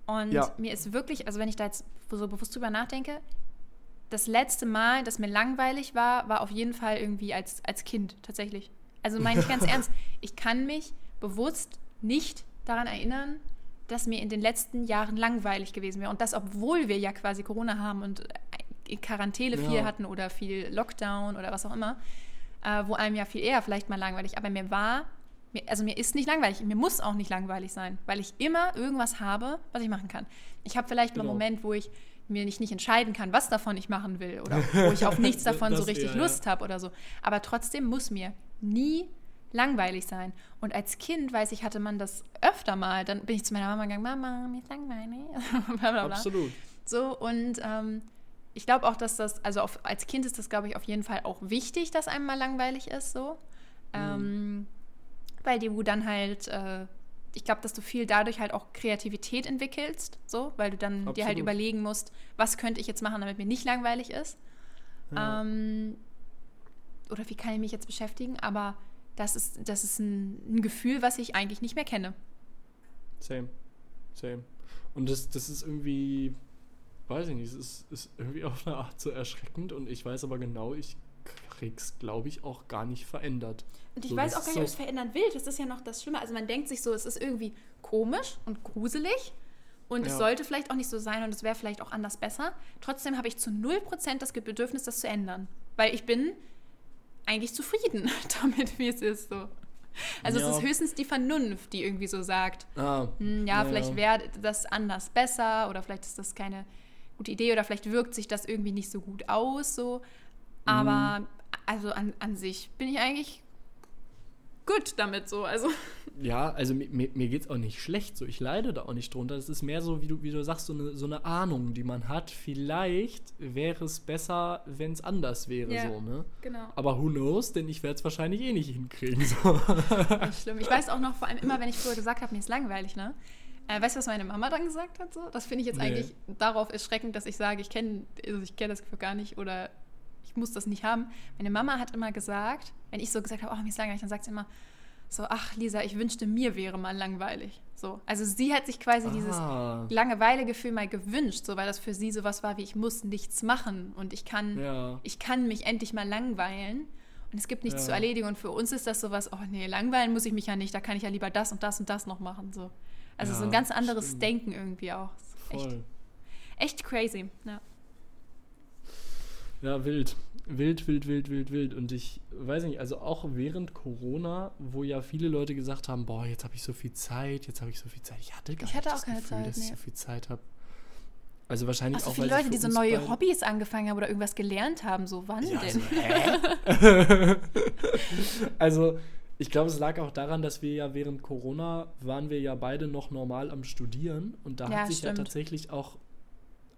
Und ja. mir ist wirklich, also wenn ich da jetzt so bewusst drüber nachdenke, das letzte Mal, dass mir langweilig war, war auf jeden Fall irgendwie als, als Kind tatsächlich. Also meine ich ganz ernst, ich kann mich bewusst nicht daran erinnern, dass mir in den letzten Jahren langweilig gewesen wäre. Und das, obwohl wir ja quasi Corona haben und in Quarantäne viel ja. hatten oder viel Lockdown oder was auch immer, äh, wo einem ja viel eher vielleicht mal langweilig. Aber mir war mir, also mir ist nicht langweilig, mir muss auch nicht langweilig sein, weil ich immer irgendwas habe, was ich machen kann. Ich habe vielleicht genau. mal einen Moment, wo ich mir nicht, nicht entscheiden kann, was davon ich machen will oder wo ich auf nichts davon das, so richtig ja, Lust ja. habe oder so. Aber trotzdem muss mir nie langweilig sein. Und als Kind, weiß ich, hatte man das öfter mal. Dann bin ich zu meiner Mama gegangen, Mama, mir ist langweilig. Absolut. So, und ähm, ich glaube auch, dass das, also auf, als Kind ist das, glaube ich, auf jeden Fall auch wichtig, dass einem mal langweilig ist, so. Mhm. Ähm, weil du dann halt, äh, ich glaube, dass du viel dadurch halt auch Kreativität entwickelst, so, weil du dann Absolut. dir halt überlegen musst, was könnte ich jetzt machen, damit mir nicht langweilig ist. Ja. Ähm, oder wie kann ich mich jetzt beschäftigen? Aber das ist, das ist ein, ein Gefühl, was ich eigentlich nicht mehr kenne. Same. Same. Und das, das ist irgendwie, weiß ich nicht, es ist, ist irgendwie auf eine Art so erschreckend und ich weiß aber genau, ich krieg's, glaube ich, auch gar nicht verändert. Und ich So, weiß auch gar nicht, ob so- es verändern will. Das ist ja noch das Schlimme. Also man denkt sich so, es ist irgendwie komisch und gruselig. Und es Ja. sollte vielleicht auch nicht so sein und es wäre vielleicht auch anders besser. Trotzdem habe ich zu 0% das Bedürfnis, das zu ändern. Weil ich bin eigentlich zufrieden damit, wie es ist. So. Also Ja. es ist höchstens die Vernunft, die irgendwie so sagt, Ah, hm, ja, ja, vielleicht wäre das anders besser oder vielleicht ist das keine gute Idee oder vielleicht wirkt sich das irgendwie nicht so gut aus. So. Aber Mhm. also an, an sich bin ich eigentlich gut damit so. Also Ja, also mir, mir, mir geht's auch nicht schlecht so. Ich leide da auch nicht drunter. Es ist mehr so, wie du, wie du sagst, so eine, so eine Ahnung, die man hat. Vielleicht wäre es besser, wenn es anders wäre, Ja. so, ne? genau. Aber who knows, denn ich werde es wahrscheinlich eh nicht hinkriegen. So. Nicht schlimm. Ich weiß auch noch, vor allem immer, wenn ich früher gesagt habe, mir ist langweilig, ne? Äh, weißt du, was meine Mama dann gesagt hat? So? Das finde ich jetzt Nee. eigentlich darauf erschreckend, dass ich sage, ich kenne also ich kenn das Gefühl gar nicht oder ich muss das nicht haben. Meine Mama hat immer gesagt, wenn ich so gesagt habe, oh, mir ist langweilig, dann sagt sie immer so, ach Lisa, ich wünschte, mir wäre mal langweilig. So. Also sie hat sich quasi dieses Ah, Langeweile-Gefühl mal gewünscht, so weil das für sie sowas war wie, ich muss nichts machen und ich kann ja. ich kann mich endlich mal langweilen und es gibt nichts Ja. zu erledigen. Und für uns ist das sowas, oh nee, langweilen muss ich mich ja nicht, da kann ich ja lieber das und das und das noch machen. So. Also Ja, so ein ganz anderes stimmt. Denken irgendwie auch. Ist Echt, Voll. echt crazy. Ja. Ja, wild. Wild, wild, wild, wild, wild. Und ich weiß nicht, also auch während Corona, wo ja viele Leute gesagt haben, boah, jetzt habe ich so viel Zeit, jetzt habe ich so viel Zeit. Ich hatte gar Ich hatte nicht auch das keine Gefühl, Zeit, dass ich nee. so viel Zeit habe. Also wahrscheinlich Ach, so auch, viele weil Leute, die so neue Hobbys angefangen haben oder irgendwas gelernt haben. So, wann Ja, denn? also, also, ich glaube, es lag auch daran, dass wir ja während Corona waren wir ja beide noch normal am Studieren und da Ja, hat sich stimmt. ja tatsächlich auch.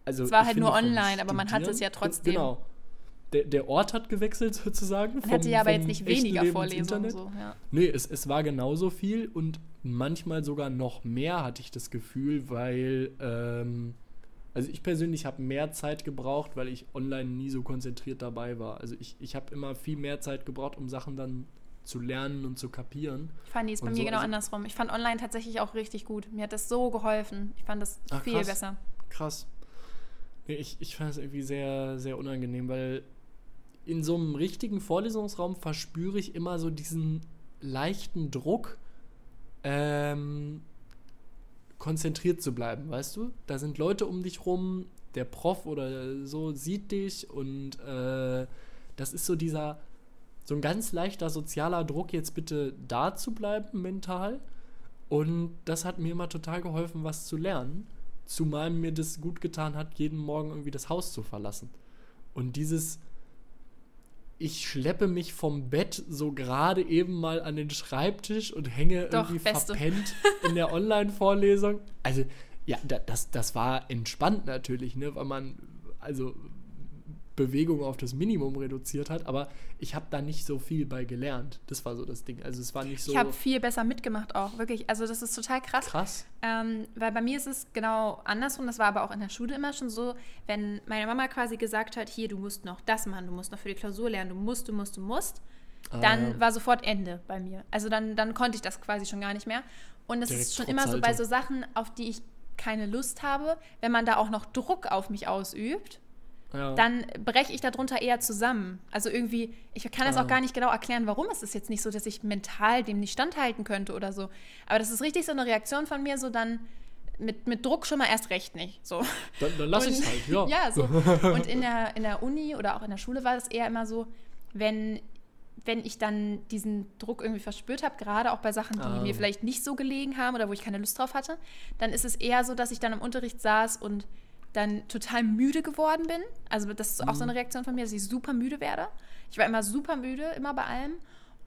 Also Es war halt nur online, aber man hatte es ja trotzdem. Genau. Der, der Ort hat gewechselt sozusagen. Man hatte ja aber jetzt nicht weniger Vorlesungen. So, ja. Nee, es, es war genauso viel und manchmal sogar noch mehr, hatte ich das Gefühl, weil, ähm, also ich persönlich habe mehr Zeit gebraucht, weil ich online nie so konzentriert dabei war. Also ich, ich habe immer viel mehr Zeit gebraucht, um Sachen dann zu lernen und zu kapieren. Fanny ist bei mir so, genau also- andersrum. Ich fand online tatsächlich auch richtig gut. Mir hat das so geholfen. Ich fand das Ach, viel krass. besser. Krass. Nee, ich, ich fand es irgendwie sehr, sehr unangenehm, weil in so einem richtigen Vorlesungsraum verspüre ich immer so diesen leichten Druck, ähm, konzentriert zu bleiben, weißt du? Da sind Leute um dich rum, der Prof oder so sieht dich und äh, das ist so dieser, so ein ganz leichter sozialer Druck, jetzt bitte da zu bleiben mental. Und das hat mir immer total geholfen, was zu lernen. Zumal mir das gut getan hat, jeden Morgen irgendwie das Haus zu verlassen. Und dieses, ich schleppe mich vom Bett so gerade eben mal an den Schreibtisch und hänge Doch, irgendwie Beste. verpennt in der Online-Vorlesung. Also, ja, da, das, das war entspannt natürlich, ne, weil man, also Bewegung auf das Minimum reduziert hat, aber ich habe da nicht so viel bei gelernt. Das war so das Ding. Also es war nicht so Ich habe viel besser mitgemacht auch, wirklich. Also das ist total krass. krass. Ähm, weil bei mir ist es genau andersrum. Das war aber auch in der Schule immer schon so, wenn meine Mama quasi gesagt hat, hier, du musst noch das machen, du musst noch für die Klausur lernen, du musst, du musst, du musst, dann Ah, ja. war sofort Ende bei mir. Also dann, dann konnte ich das quasi schon gar nicht mehr. Und es ist schon immer so bei so Sachen, auf die ich keine Lust habe, wenn man da auch noch Druck auf mich ausübt, ja. dann breche ich darunter eher zusammen. Also irgendwie, ich kann das Ah. auch gar nicht genau erklären, warum. Es ist jetzt nicht so, dass ich mental dem nicht standhalten könnte oder so. Aber das ist richtig so eine Reaktion von mir, so dann mit, mit Druck schon mal erst recht nicht. So. dann, dann lass ich es halt, ja. ja, so. Und in der, in der Uni oder auch in der Schule war das eher immer so, wenn, wenn ich dann diesen Druck irgendwie verspürt habe, gerade auch bei Sachen, die Ah. mir vielleicht nicht so gelegen haben oder wo ich keine Lust drauf hatte, dann ist es eher so, dass ich dann im Unterricht saß und dann total müde geworden bin. Also das ist auch so eine Reaktion von mir, dass ich super müde werde. Ich war immer super müde, immer bei allem.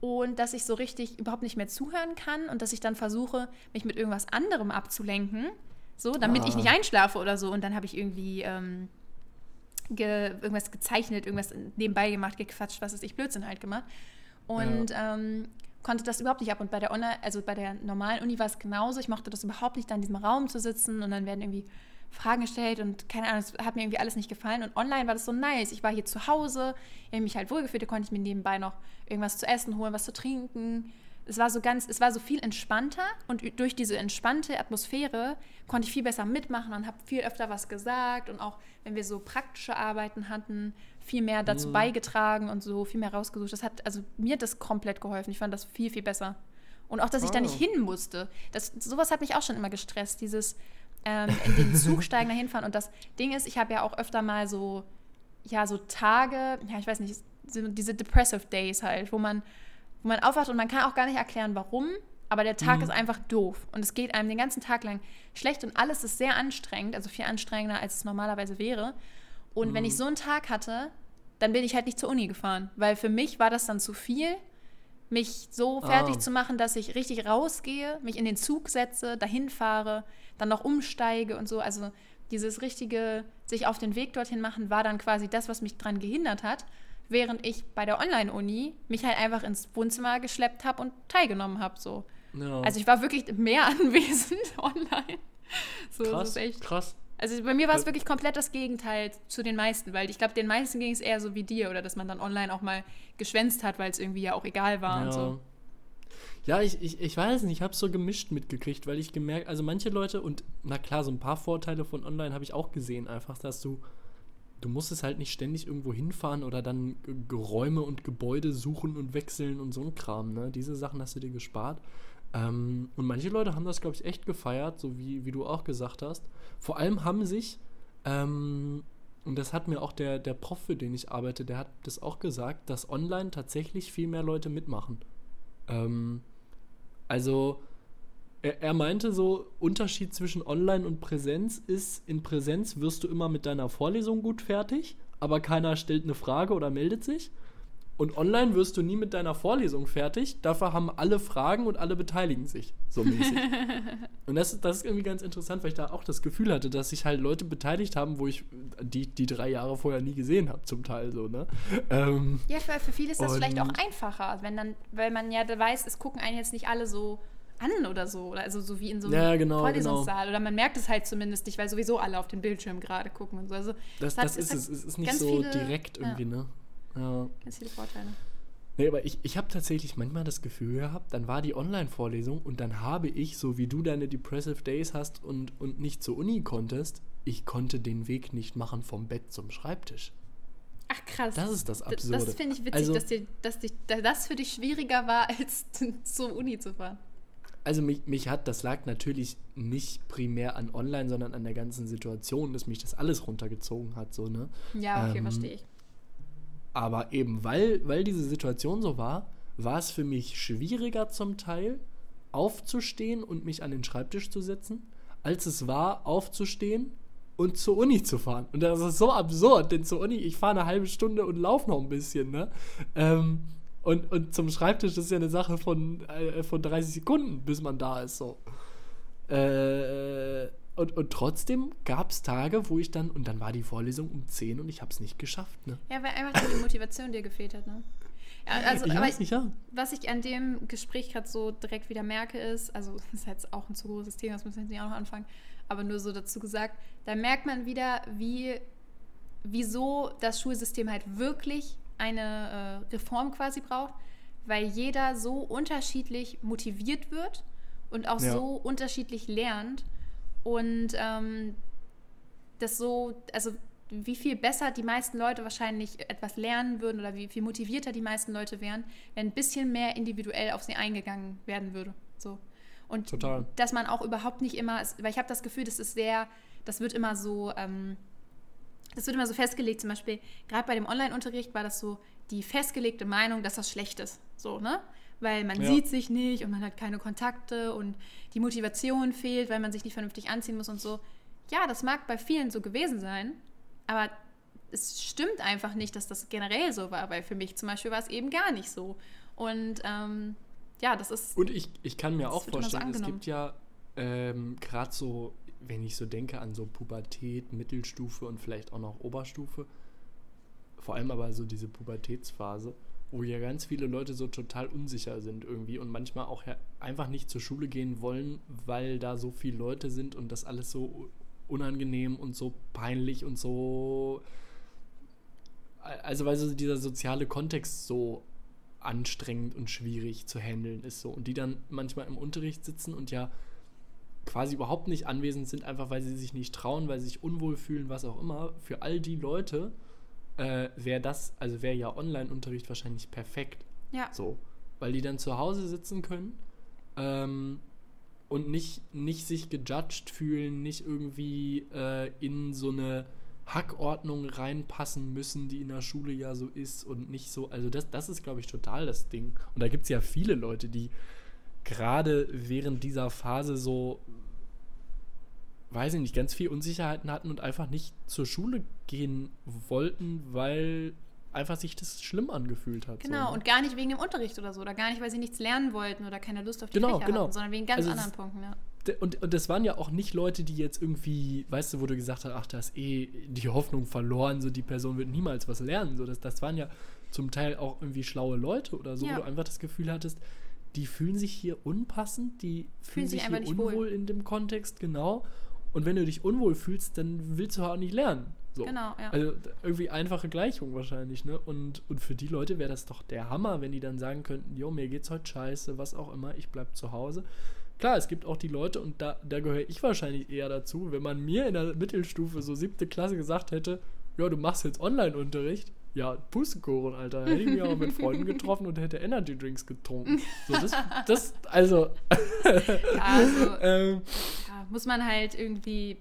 Und dass ich so richtig überhaupt nicht mehr zuhören kann und dass ich dann versuche, mich mit irgendwas anderem abzulenken, so, damit ich Ah. nicht einschlafe oder so. Und dann habe ich irgendwie ähm, ge irgendwas gezeichnet, irgendwas nebenbei gemacht, gequatscht, was ist ich, Blödsinn halt gemacht. Und, ähm, konnte das überhaupt nicht ab. Und bei der Online, also bei der normalen Uni war es genauso. Ich mochte das überhaupt nicht, da in diesem Raum zu sitzen und dann werden irgendwie Fragen gestellt und keine Ahnung, es hat mir irgendwie alles nicht gefallen. Und online war das so nice. Ich war hier zu Hause, ich habe mich halt wohlgefühlt, da konnte ich mir nebenbei noch irgendwas zu essen holen, was zu trinken. Es war so ganz, es war so viel entspannter und durch diese entspannte Atmosphäre konnte ich viel besser mitmachen und habe viel öfter was gesagt und auch wenn wir so praktische Arbeiten hatten, viel mehr dazu mhm. beigetragen und so viel mehr rausgesucht. Das hat also mir hat das komplett geholfen. Ich fand das viel viel besser. Und auch, dass ich oh. da nicht hin musste. Das, sowas hat mich auch schon immer gestresst. Dieses, ähm, in den Zug steigen, dahin fahren. Und das Ding ist, ich habe ja auch öfter mal so, ja, so Tage, ja, ich weiß nicht, diese Depressive Days halt, wo man, wo man aufwacht und man kann auch gar nicht erklären, warum, aber der Tag mhm. ist einfach doof und es geht einem den ganzen Tag lang schlecht und alles ist sehr anstrengend, also viel anstrengender, als es normalerweise wäre. Und mhm. wenn ich mhm. so einen Tag hatte, dann bin ich halt nicht zur Uni gefahren, weil für mich war das dann zu viel mich so fertig ah. zu machen, dass ich richtig rausgehe, mich in den Zug setze, dahin fahre, dann noch umsteige und so. Also dieses richtige sich auf den Weg dorthin machen war dann quasi das, was mich daran gehindert hat, während ich bei der Online-Uni mich halt einfach ins Wohnzimmer geschleppt habe und teilgenommen habe. So. Ja. Also ich war wirklich mehr anwesend online. So, krass, krass. Also bei mir war es wirklich komplett das Gegenteil zu den meisten, weil ich glaube, den meisten ging es eher so wie dir oder dass man dann online auch mal geschwänzt hat, weil es irgendwie ja auch egal war ja. und so. Ja, ich, ich, ich weiß nicht, ich habe es so gemischt mitgekriegt, weil ich gemerkt, also manche Leute und na klar, so ein paar Vorteile von online habe ich auch gesehen, einfach, dass du, du musst es halt nicht ständig irgendwo hinfahren oder dann Räume und Gebäude suchen und wechseln und so ein Kram, ne? Diese Sachen hast du dir gespart. Ähm, und manche Leute haben das, glaube ich, echt gefeiert, so wie, wie du auch gesagt hast. Vor allem haben sich, ähm, und das hat mir auch der, der Prof, für den ich arbeite, der hat das auch gesagt, dass online tatsächlich viel mehr Leute mitmachen. Ähm, also, er, er meinte so, Unterschied zwischen Online und Präsenz ist, in Präsenz wirst du immer mit deiner Vorlesung gut fertig, aber keiner stellt eine Frage oder meldet sich. Und online wirst du nie mit deiner Vorlesung fertig. Dafür haben alle Fragen und alle beteiligen sich, so mäßig. und das, das ist irgendwie ganz interessant, weil ich da auch das Gefühl hatte, dass sich halt Leute beteiligt haben, wo ich die, die drei Jahre vorher nie gesehen habe, zum Teil so, ne? Ähm, ja, für, für viele ist das vielleicht auch einfacher, wenn dann, weil man ja weiß, es gucken einen jetzt nicht alle so an oder so. Also so wie in so einem ja, genau, Vorlesungssaal. Genau. Oder man merkt es halt zumindest nicht, weil sowieso alle auf den Bildschirm gerade gucken und so. Also das, das, das ist es. Es ist nicht so viele, direkt irgendwie, ja. ne? Ja. Ganz viele Vorteile. Nee, aber ich, ich habe tatsächlich manchmal das Gefühl gehabt, dann war die Online-Vorlesung und dann habe ich, so wie du deine Depressive Days hast und, und nicht zur Uni konntest, ich konnte den Weg nicht machen vom Bett zum Schreibtisch. Ach krass. Das ist das Absurde. Das finde ich witzig, also, dass, dir, dass dich, das für dich schwieriger war, als zur Uni zu fahren. Also mich, mich hat, das lag natürlich nicht primär an Online, sondern an der ganzen Situation, dass mich das alles runtergezogen hat. So, ne? Ja, okay, ähm, verstehe ich. Aber eben weil, weil diese Situation so war, war es für mich schwieriger zum Teil, aufzustehen und mich an den Schreibtisch zu setzen, als es war, aufzustehen und zur Uni zu fahren. Und das ist so absurd, denn zur Uni, ich fahre eine halbe Stunde und laufe noch ein bisschen, ne? Ähm, und, und zum Schreibtisch ist ja eine Sache von, äh, von 30 Sekunden, bis man da ist, so. Äh, und, und trotzdem gab es Tage, wo ich dann, und dann war die Vorlesung um 10 und ich habe es nicht geschafft. Ne? Ja, weil einfach die Motivation dir gefehlt hat. Ne? Ja, also, ich weiß nicht, ja. Was ich an dem Gespräch gerade so direkt wieder merke, ist, also das ist jetzt auch ein zu großes Thema, das müssen wir jetzt nicht auch noch anfangen, aber nur so dazu gesagt, da merkt man wieder, wie, wieso das Schulsystem halt wirklich eine äh, Reform quasi braucht, weil jeder so unterschiedlich motiviert wird und auch ja. so unterschiedlich lernt und ähm, das so, also wie viel besser die meisten Leute wahrscheinlich etwas lernen würden oder wie viel motivierter die meisten Leute wären, wenn ein bisschen mehr individuell auf sie eingegangen werden würde. So. Und Total. dass man auch überhaupt nicht immer, weil ich habe das Gefühl, das ist sehr, das wird immer so, ähm, das wird immer so festgelegt, zum Beispiel, gerade bei dem Online-Unterricht war das so die festgelegte Meinung, dass das schlecht ist. So, ne? Weil man ja. sieht sich nicht und man hat keine Kontakte und die Motivation fehlt, weil man sich nicht vernünftig anziehen muss und so. Ja, das mag bei vielen so gewesen sein, aber es stimmt einfach nicht, dass das generell so war, weil für mich zum Beispiel war es eben gar nicht so. Und ähm, ja, das ist. Und ich, ich kann mir auch vorstellen, so es gibt ja ähm, gerade so, wenn ich so denke an so Pubertät, Mittelstufe und vielleicht auch noch Oberstufe, vor allem aber so diese Pubertätsphase, wo ja ganz viele Leute so total unsicher sind irgendwie und manchmal auch einfach nicht zur Schule gehen wollen, weil da so viele Leute sind und das alles so unangenehm und so peinlich und so. Also, weil so dieser soziale Kontext so anstrengend und schwierig zu handeln ist so. Und die dann manchmal im Unterricht sitzen und ja quasi überhaupt nicht anwesend sind, einfach weil sie sich nicht trauen, weil sie sich unwohl fühlen, was auch immer. Für all die Leute äh, wäre das, also wäre ja Online-Unterricht wahrscheinlich perfekt. Ja. So. Weil die dann zu Hause sitzen können ähm, und nicht, nicht sich gejudged fühlen, nicht irgendwie äh, in so eine Hackordnung reinpassen müssen, die in der Schule ja so ist und nicht so. Also das, das ist, glaube ich, total das Ding. Und da gibt es ja viele Leute, die gerade während dieser Phase so, weiß ich nicht, ganz viel Unsicherheiten hatten und einfach nicht zur Schule gehen wollten, weil einfach sich das schlimm angefühlt hat. Genau, so, ne? und gar nicht wegen dem Unterricht oder so, oder gar nicht, weil sie nichts lernen wollten oder keine Lust auf die Genau, Fächer genau. hatten, sondern wegen ganz Also anderen Punkten, ja. Und, und das waren ja auch nicht Leute, die jetzt irgendwie, weißt du, wo du gesagt hast, ach, da ist eh die Hoffnung verloren, so die Person wird niemals was lernen. So, das, das waren ja zum Teil auch irgendwie schlaue Leute oder so, Ja. wo du einfach das Gefühl hattest, die fühlen sich hier unpassend, die fühlen, sich sich einfach hier nicht wohl. unwohl in dem Kontext, genau. Und wenn du dich unwohl fühlst, dann willst du auch nicht lernen. So. Genau, ja. Also irgendwie einfache Gleichung wahrscheinlich, ne? Und, und für die Leute wäre das doch der Hammer, wenn die dann sagen könnten, jo, mir geht's heute scheiße, was auch immer, ich bleib zu Hause. Klar, es gibt auch die Leute, und da, da gehöre ich wahrscheinlich eher dazu, wenn man mir in der Mittelstufe so siebte Klasse gesagt hätte, ja, du machst jetzt Online-Unterricht, ja, Pustekuchen, Alter. Hätte ich mich aber mit Freunden getroffen und hätte Energy Drinks getrunken. So, das, das, also, ja, also, ähm, ja, muss man halt irgendwie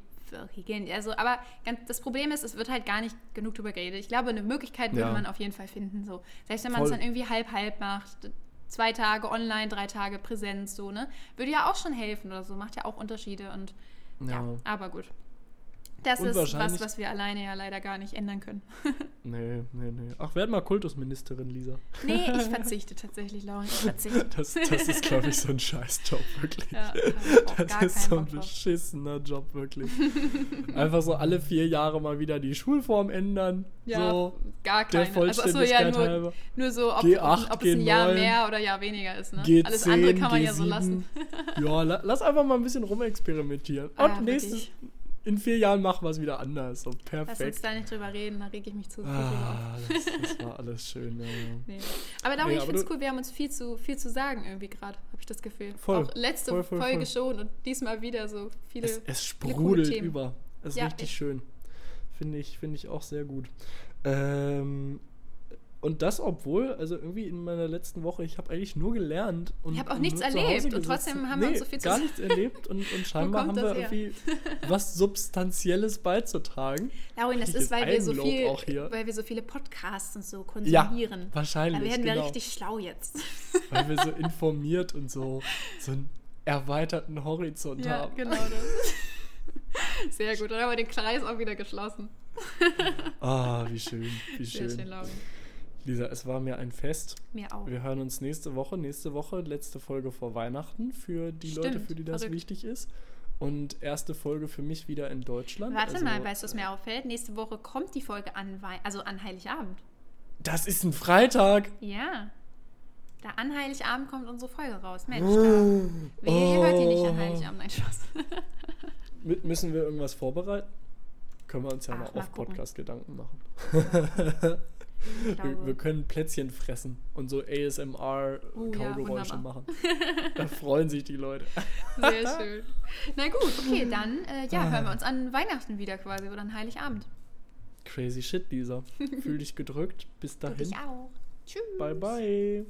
regeln. Also, aber ganz, das Problem ist, es wird halt gar nicht genug drüber geredet. Ich glaube, eine Möglichkeit würde Ja. man auf jeden Fall finden. So. Selbst wenn man es dann irgendwie halb-halb macht, zwei Tage online, drei Tage Präsenz, so, ne? Würde ja auch schon helfen oder so, macht ja auch Unterschiede und ja, ja. aber gut. Das ist was, was wir alleine ja leider gar nicht ändern können. Nee, nee, nee. Ach, werd mal Kultusministerin, Lisa. Nee, ich verzichte tatsächlich, Lauren. Ich verzichte. Das, das ist, glaube ich, so ein Scheißjob, wirklich. Ja, Das gar ist so ein Bock drauf. beschissener Job, wirklich. Einfach so alle vier Jahre mal wieder die Schulform ändern. Ja, so, gar der keine. Also, achso, ja, Vollständigkeit nur, halber. nur so, ob, G8, ob es ein Jahr G9, mehr oder Jahr weniger ist. Ne? G10, Alles andere kann man ja so G7. lassen. Ja, la, lass einfach mal ein bisschen rumexperimentieren. Ah, Und nächstes, wirklich. In vier Jahren machen wir es wieder anders. So, Lass uns perfekt. da nicht drüber reden, da rege ich mich zu viel drüber auf. Ah, das, das war alles schön. Ja. Nee. Aber darum, Nee, ich finde es cool, wir haben uns viel zu, viel zu sagen irgendwie gerade, habe ich das Gefühl. Voll, Auch letzte voll, voll, Folge schon und diesmal wieder so viele. Es, es viele sprudelt Themen. über. Es ist Ja, richtig echt. schön. Finde ich, finde ich auch sehr gut. Ähm, und das, obwohl, also irgendwie in meiner letzten Woche, ich habe eigentlich nur gelernt. Und Ich hab auch nichts erlebt und trotzdem haben wir uns so viel zu gar nichts erlebt und, und scheinbar haben wir her? irgendwie was Substanzielles beizutragen. Laurin, das ist, weil wir, so viel, weil wir so viele Podcasts und so Ja, konsumieren. wahrscheinlich. da werden wir genau. richtig schlau jetzt. Weil wir so informiert und so, so einen erweiterten Horizont ja, haben. genau das. Sehr gut, dann haben wir den Kreis auch wieder geschlossen. Ah, wie schön, wie Sehr schön. schön, Laurin. Lisa, es war mir ein Fest. Mir auch. Wir hören uns nächste Woche. Nächste Woche, letzte Folge vor Weihnachten für die Leute, Stimmt, für die das verrückt. wichtig ist. Und erste Folge für mich wieder in Deutschland. Warte Also, mal, weißt du, was mir auffällt? Nächste Woche kommt die Folge an, Wei also an Heiligabend. Das ist ein Freitag. Ja. Da an Heiligabend kommt unsere Folge raus. Mensch, Oh. da. Wehe, ihr hört die nicht an Heiligabend. Nein, Spaß. Müssen wir irgendwas vorbereiten? Können wir uns ja Ach, mal auf. Podcast Gedanken machen. Wir, wir können Plätzchen fressen und so Oh, ja, ASMR-Kaugeräusche machen. Da freuen sich die Leute. sehr schön. Na gut, okay, dann äh, ja, hören wir uns an Weihnachten wieder quasi oder an Heiligabend. Crazy shit, Lisa. Fühl dich gedrückt. Bis dahin. ich auch. Tschüss. Bye, bye.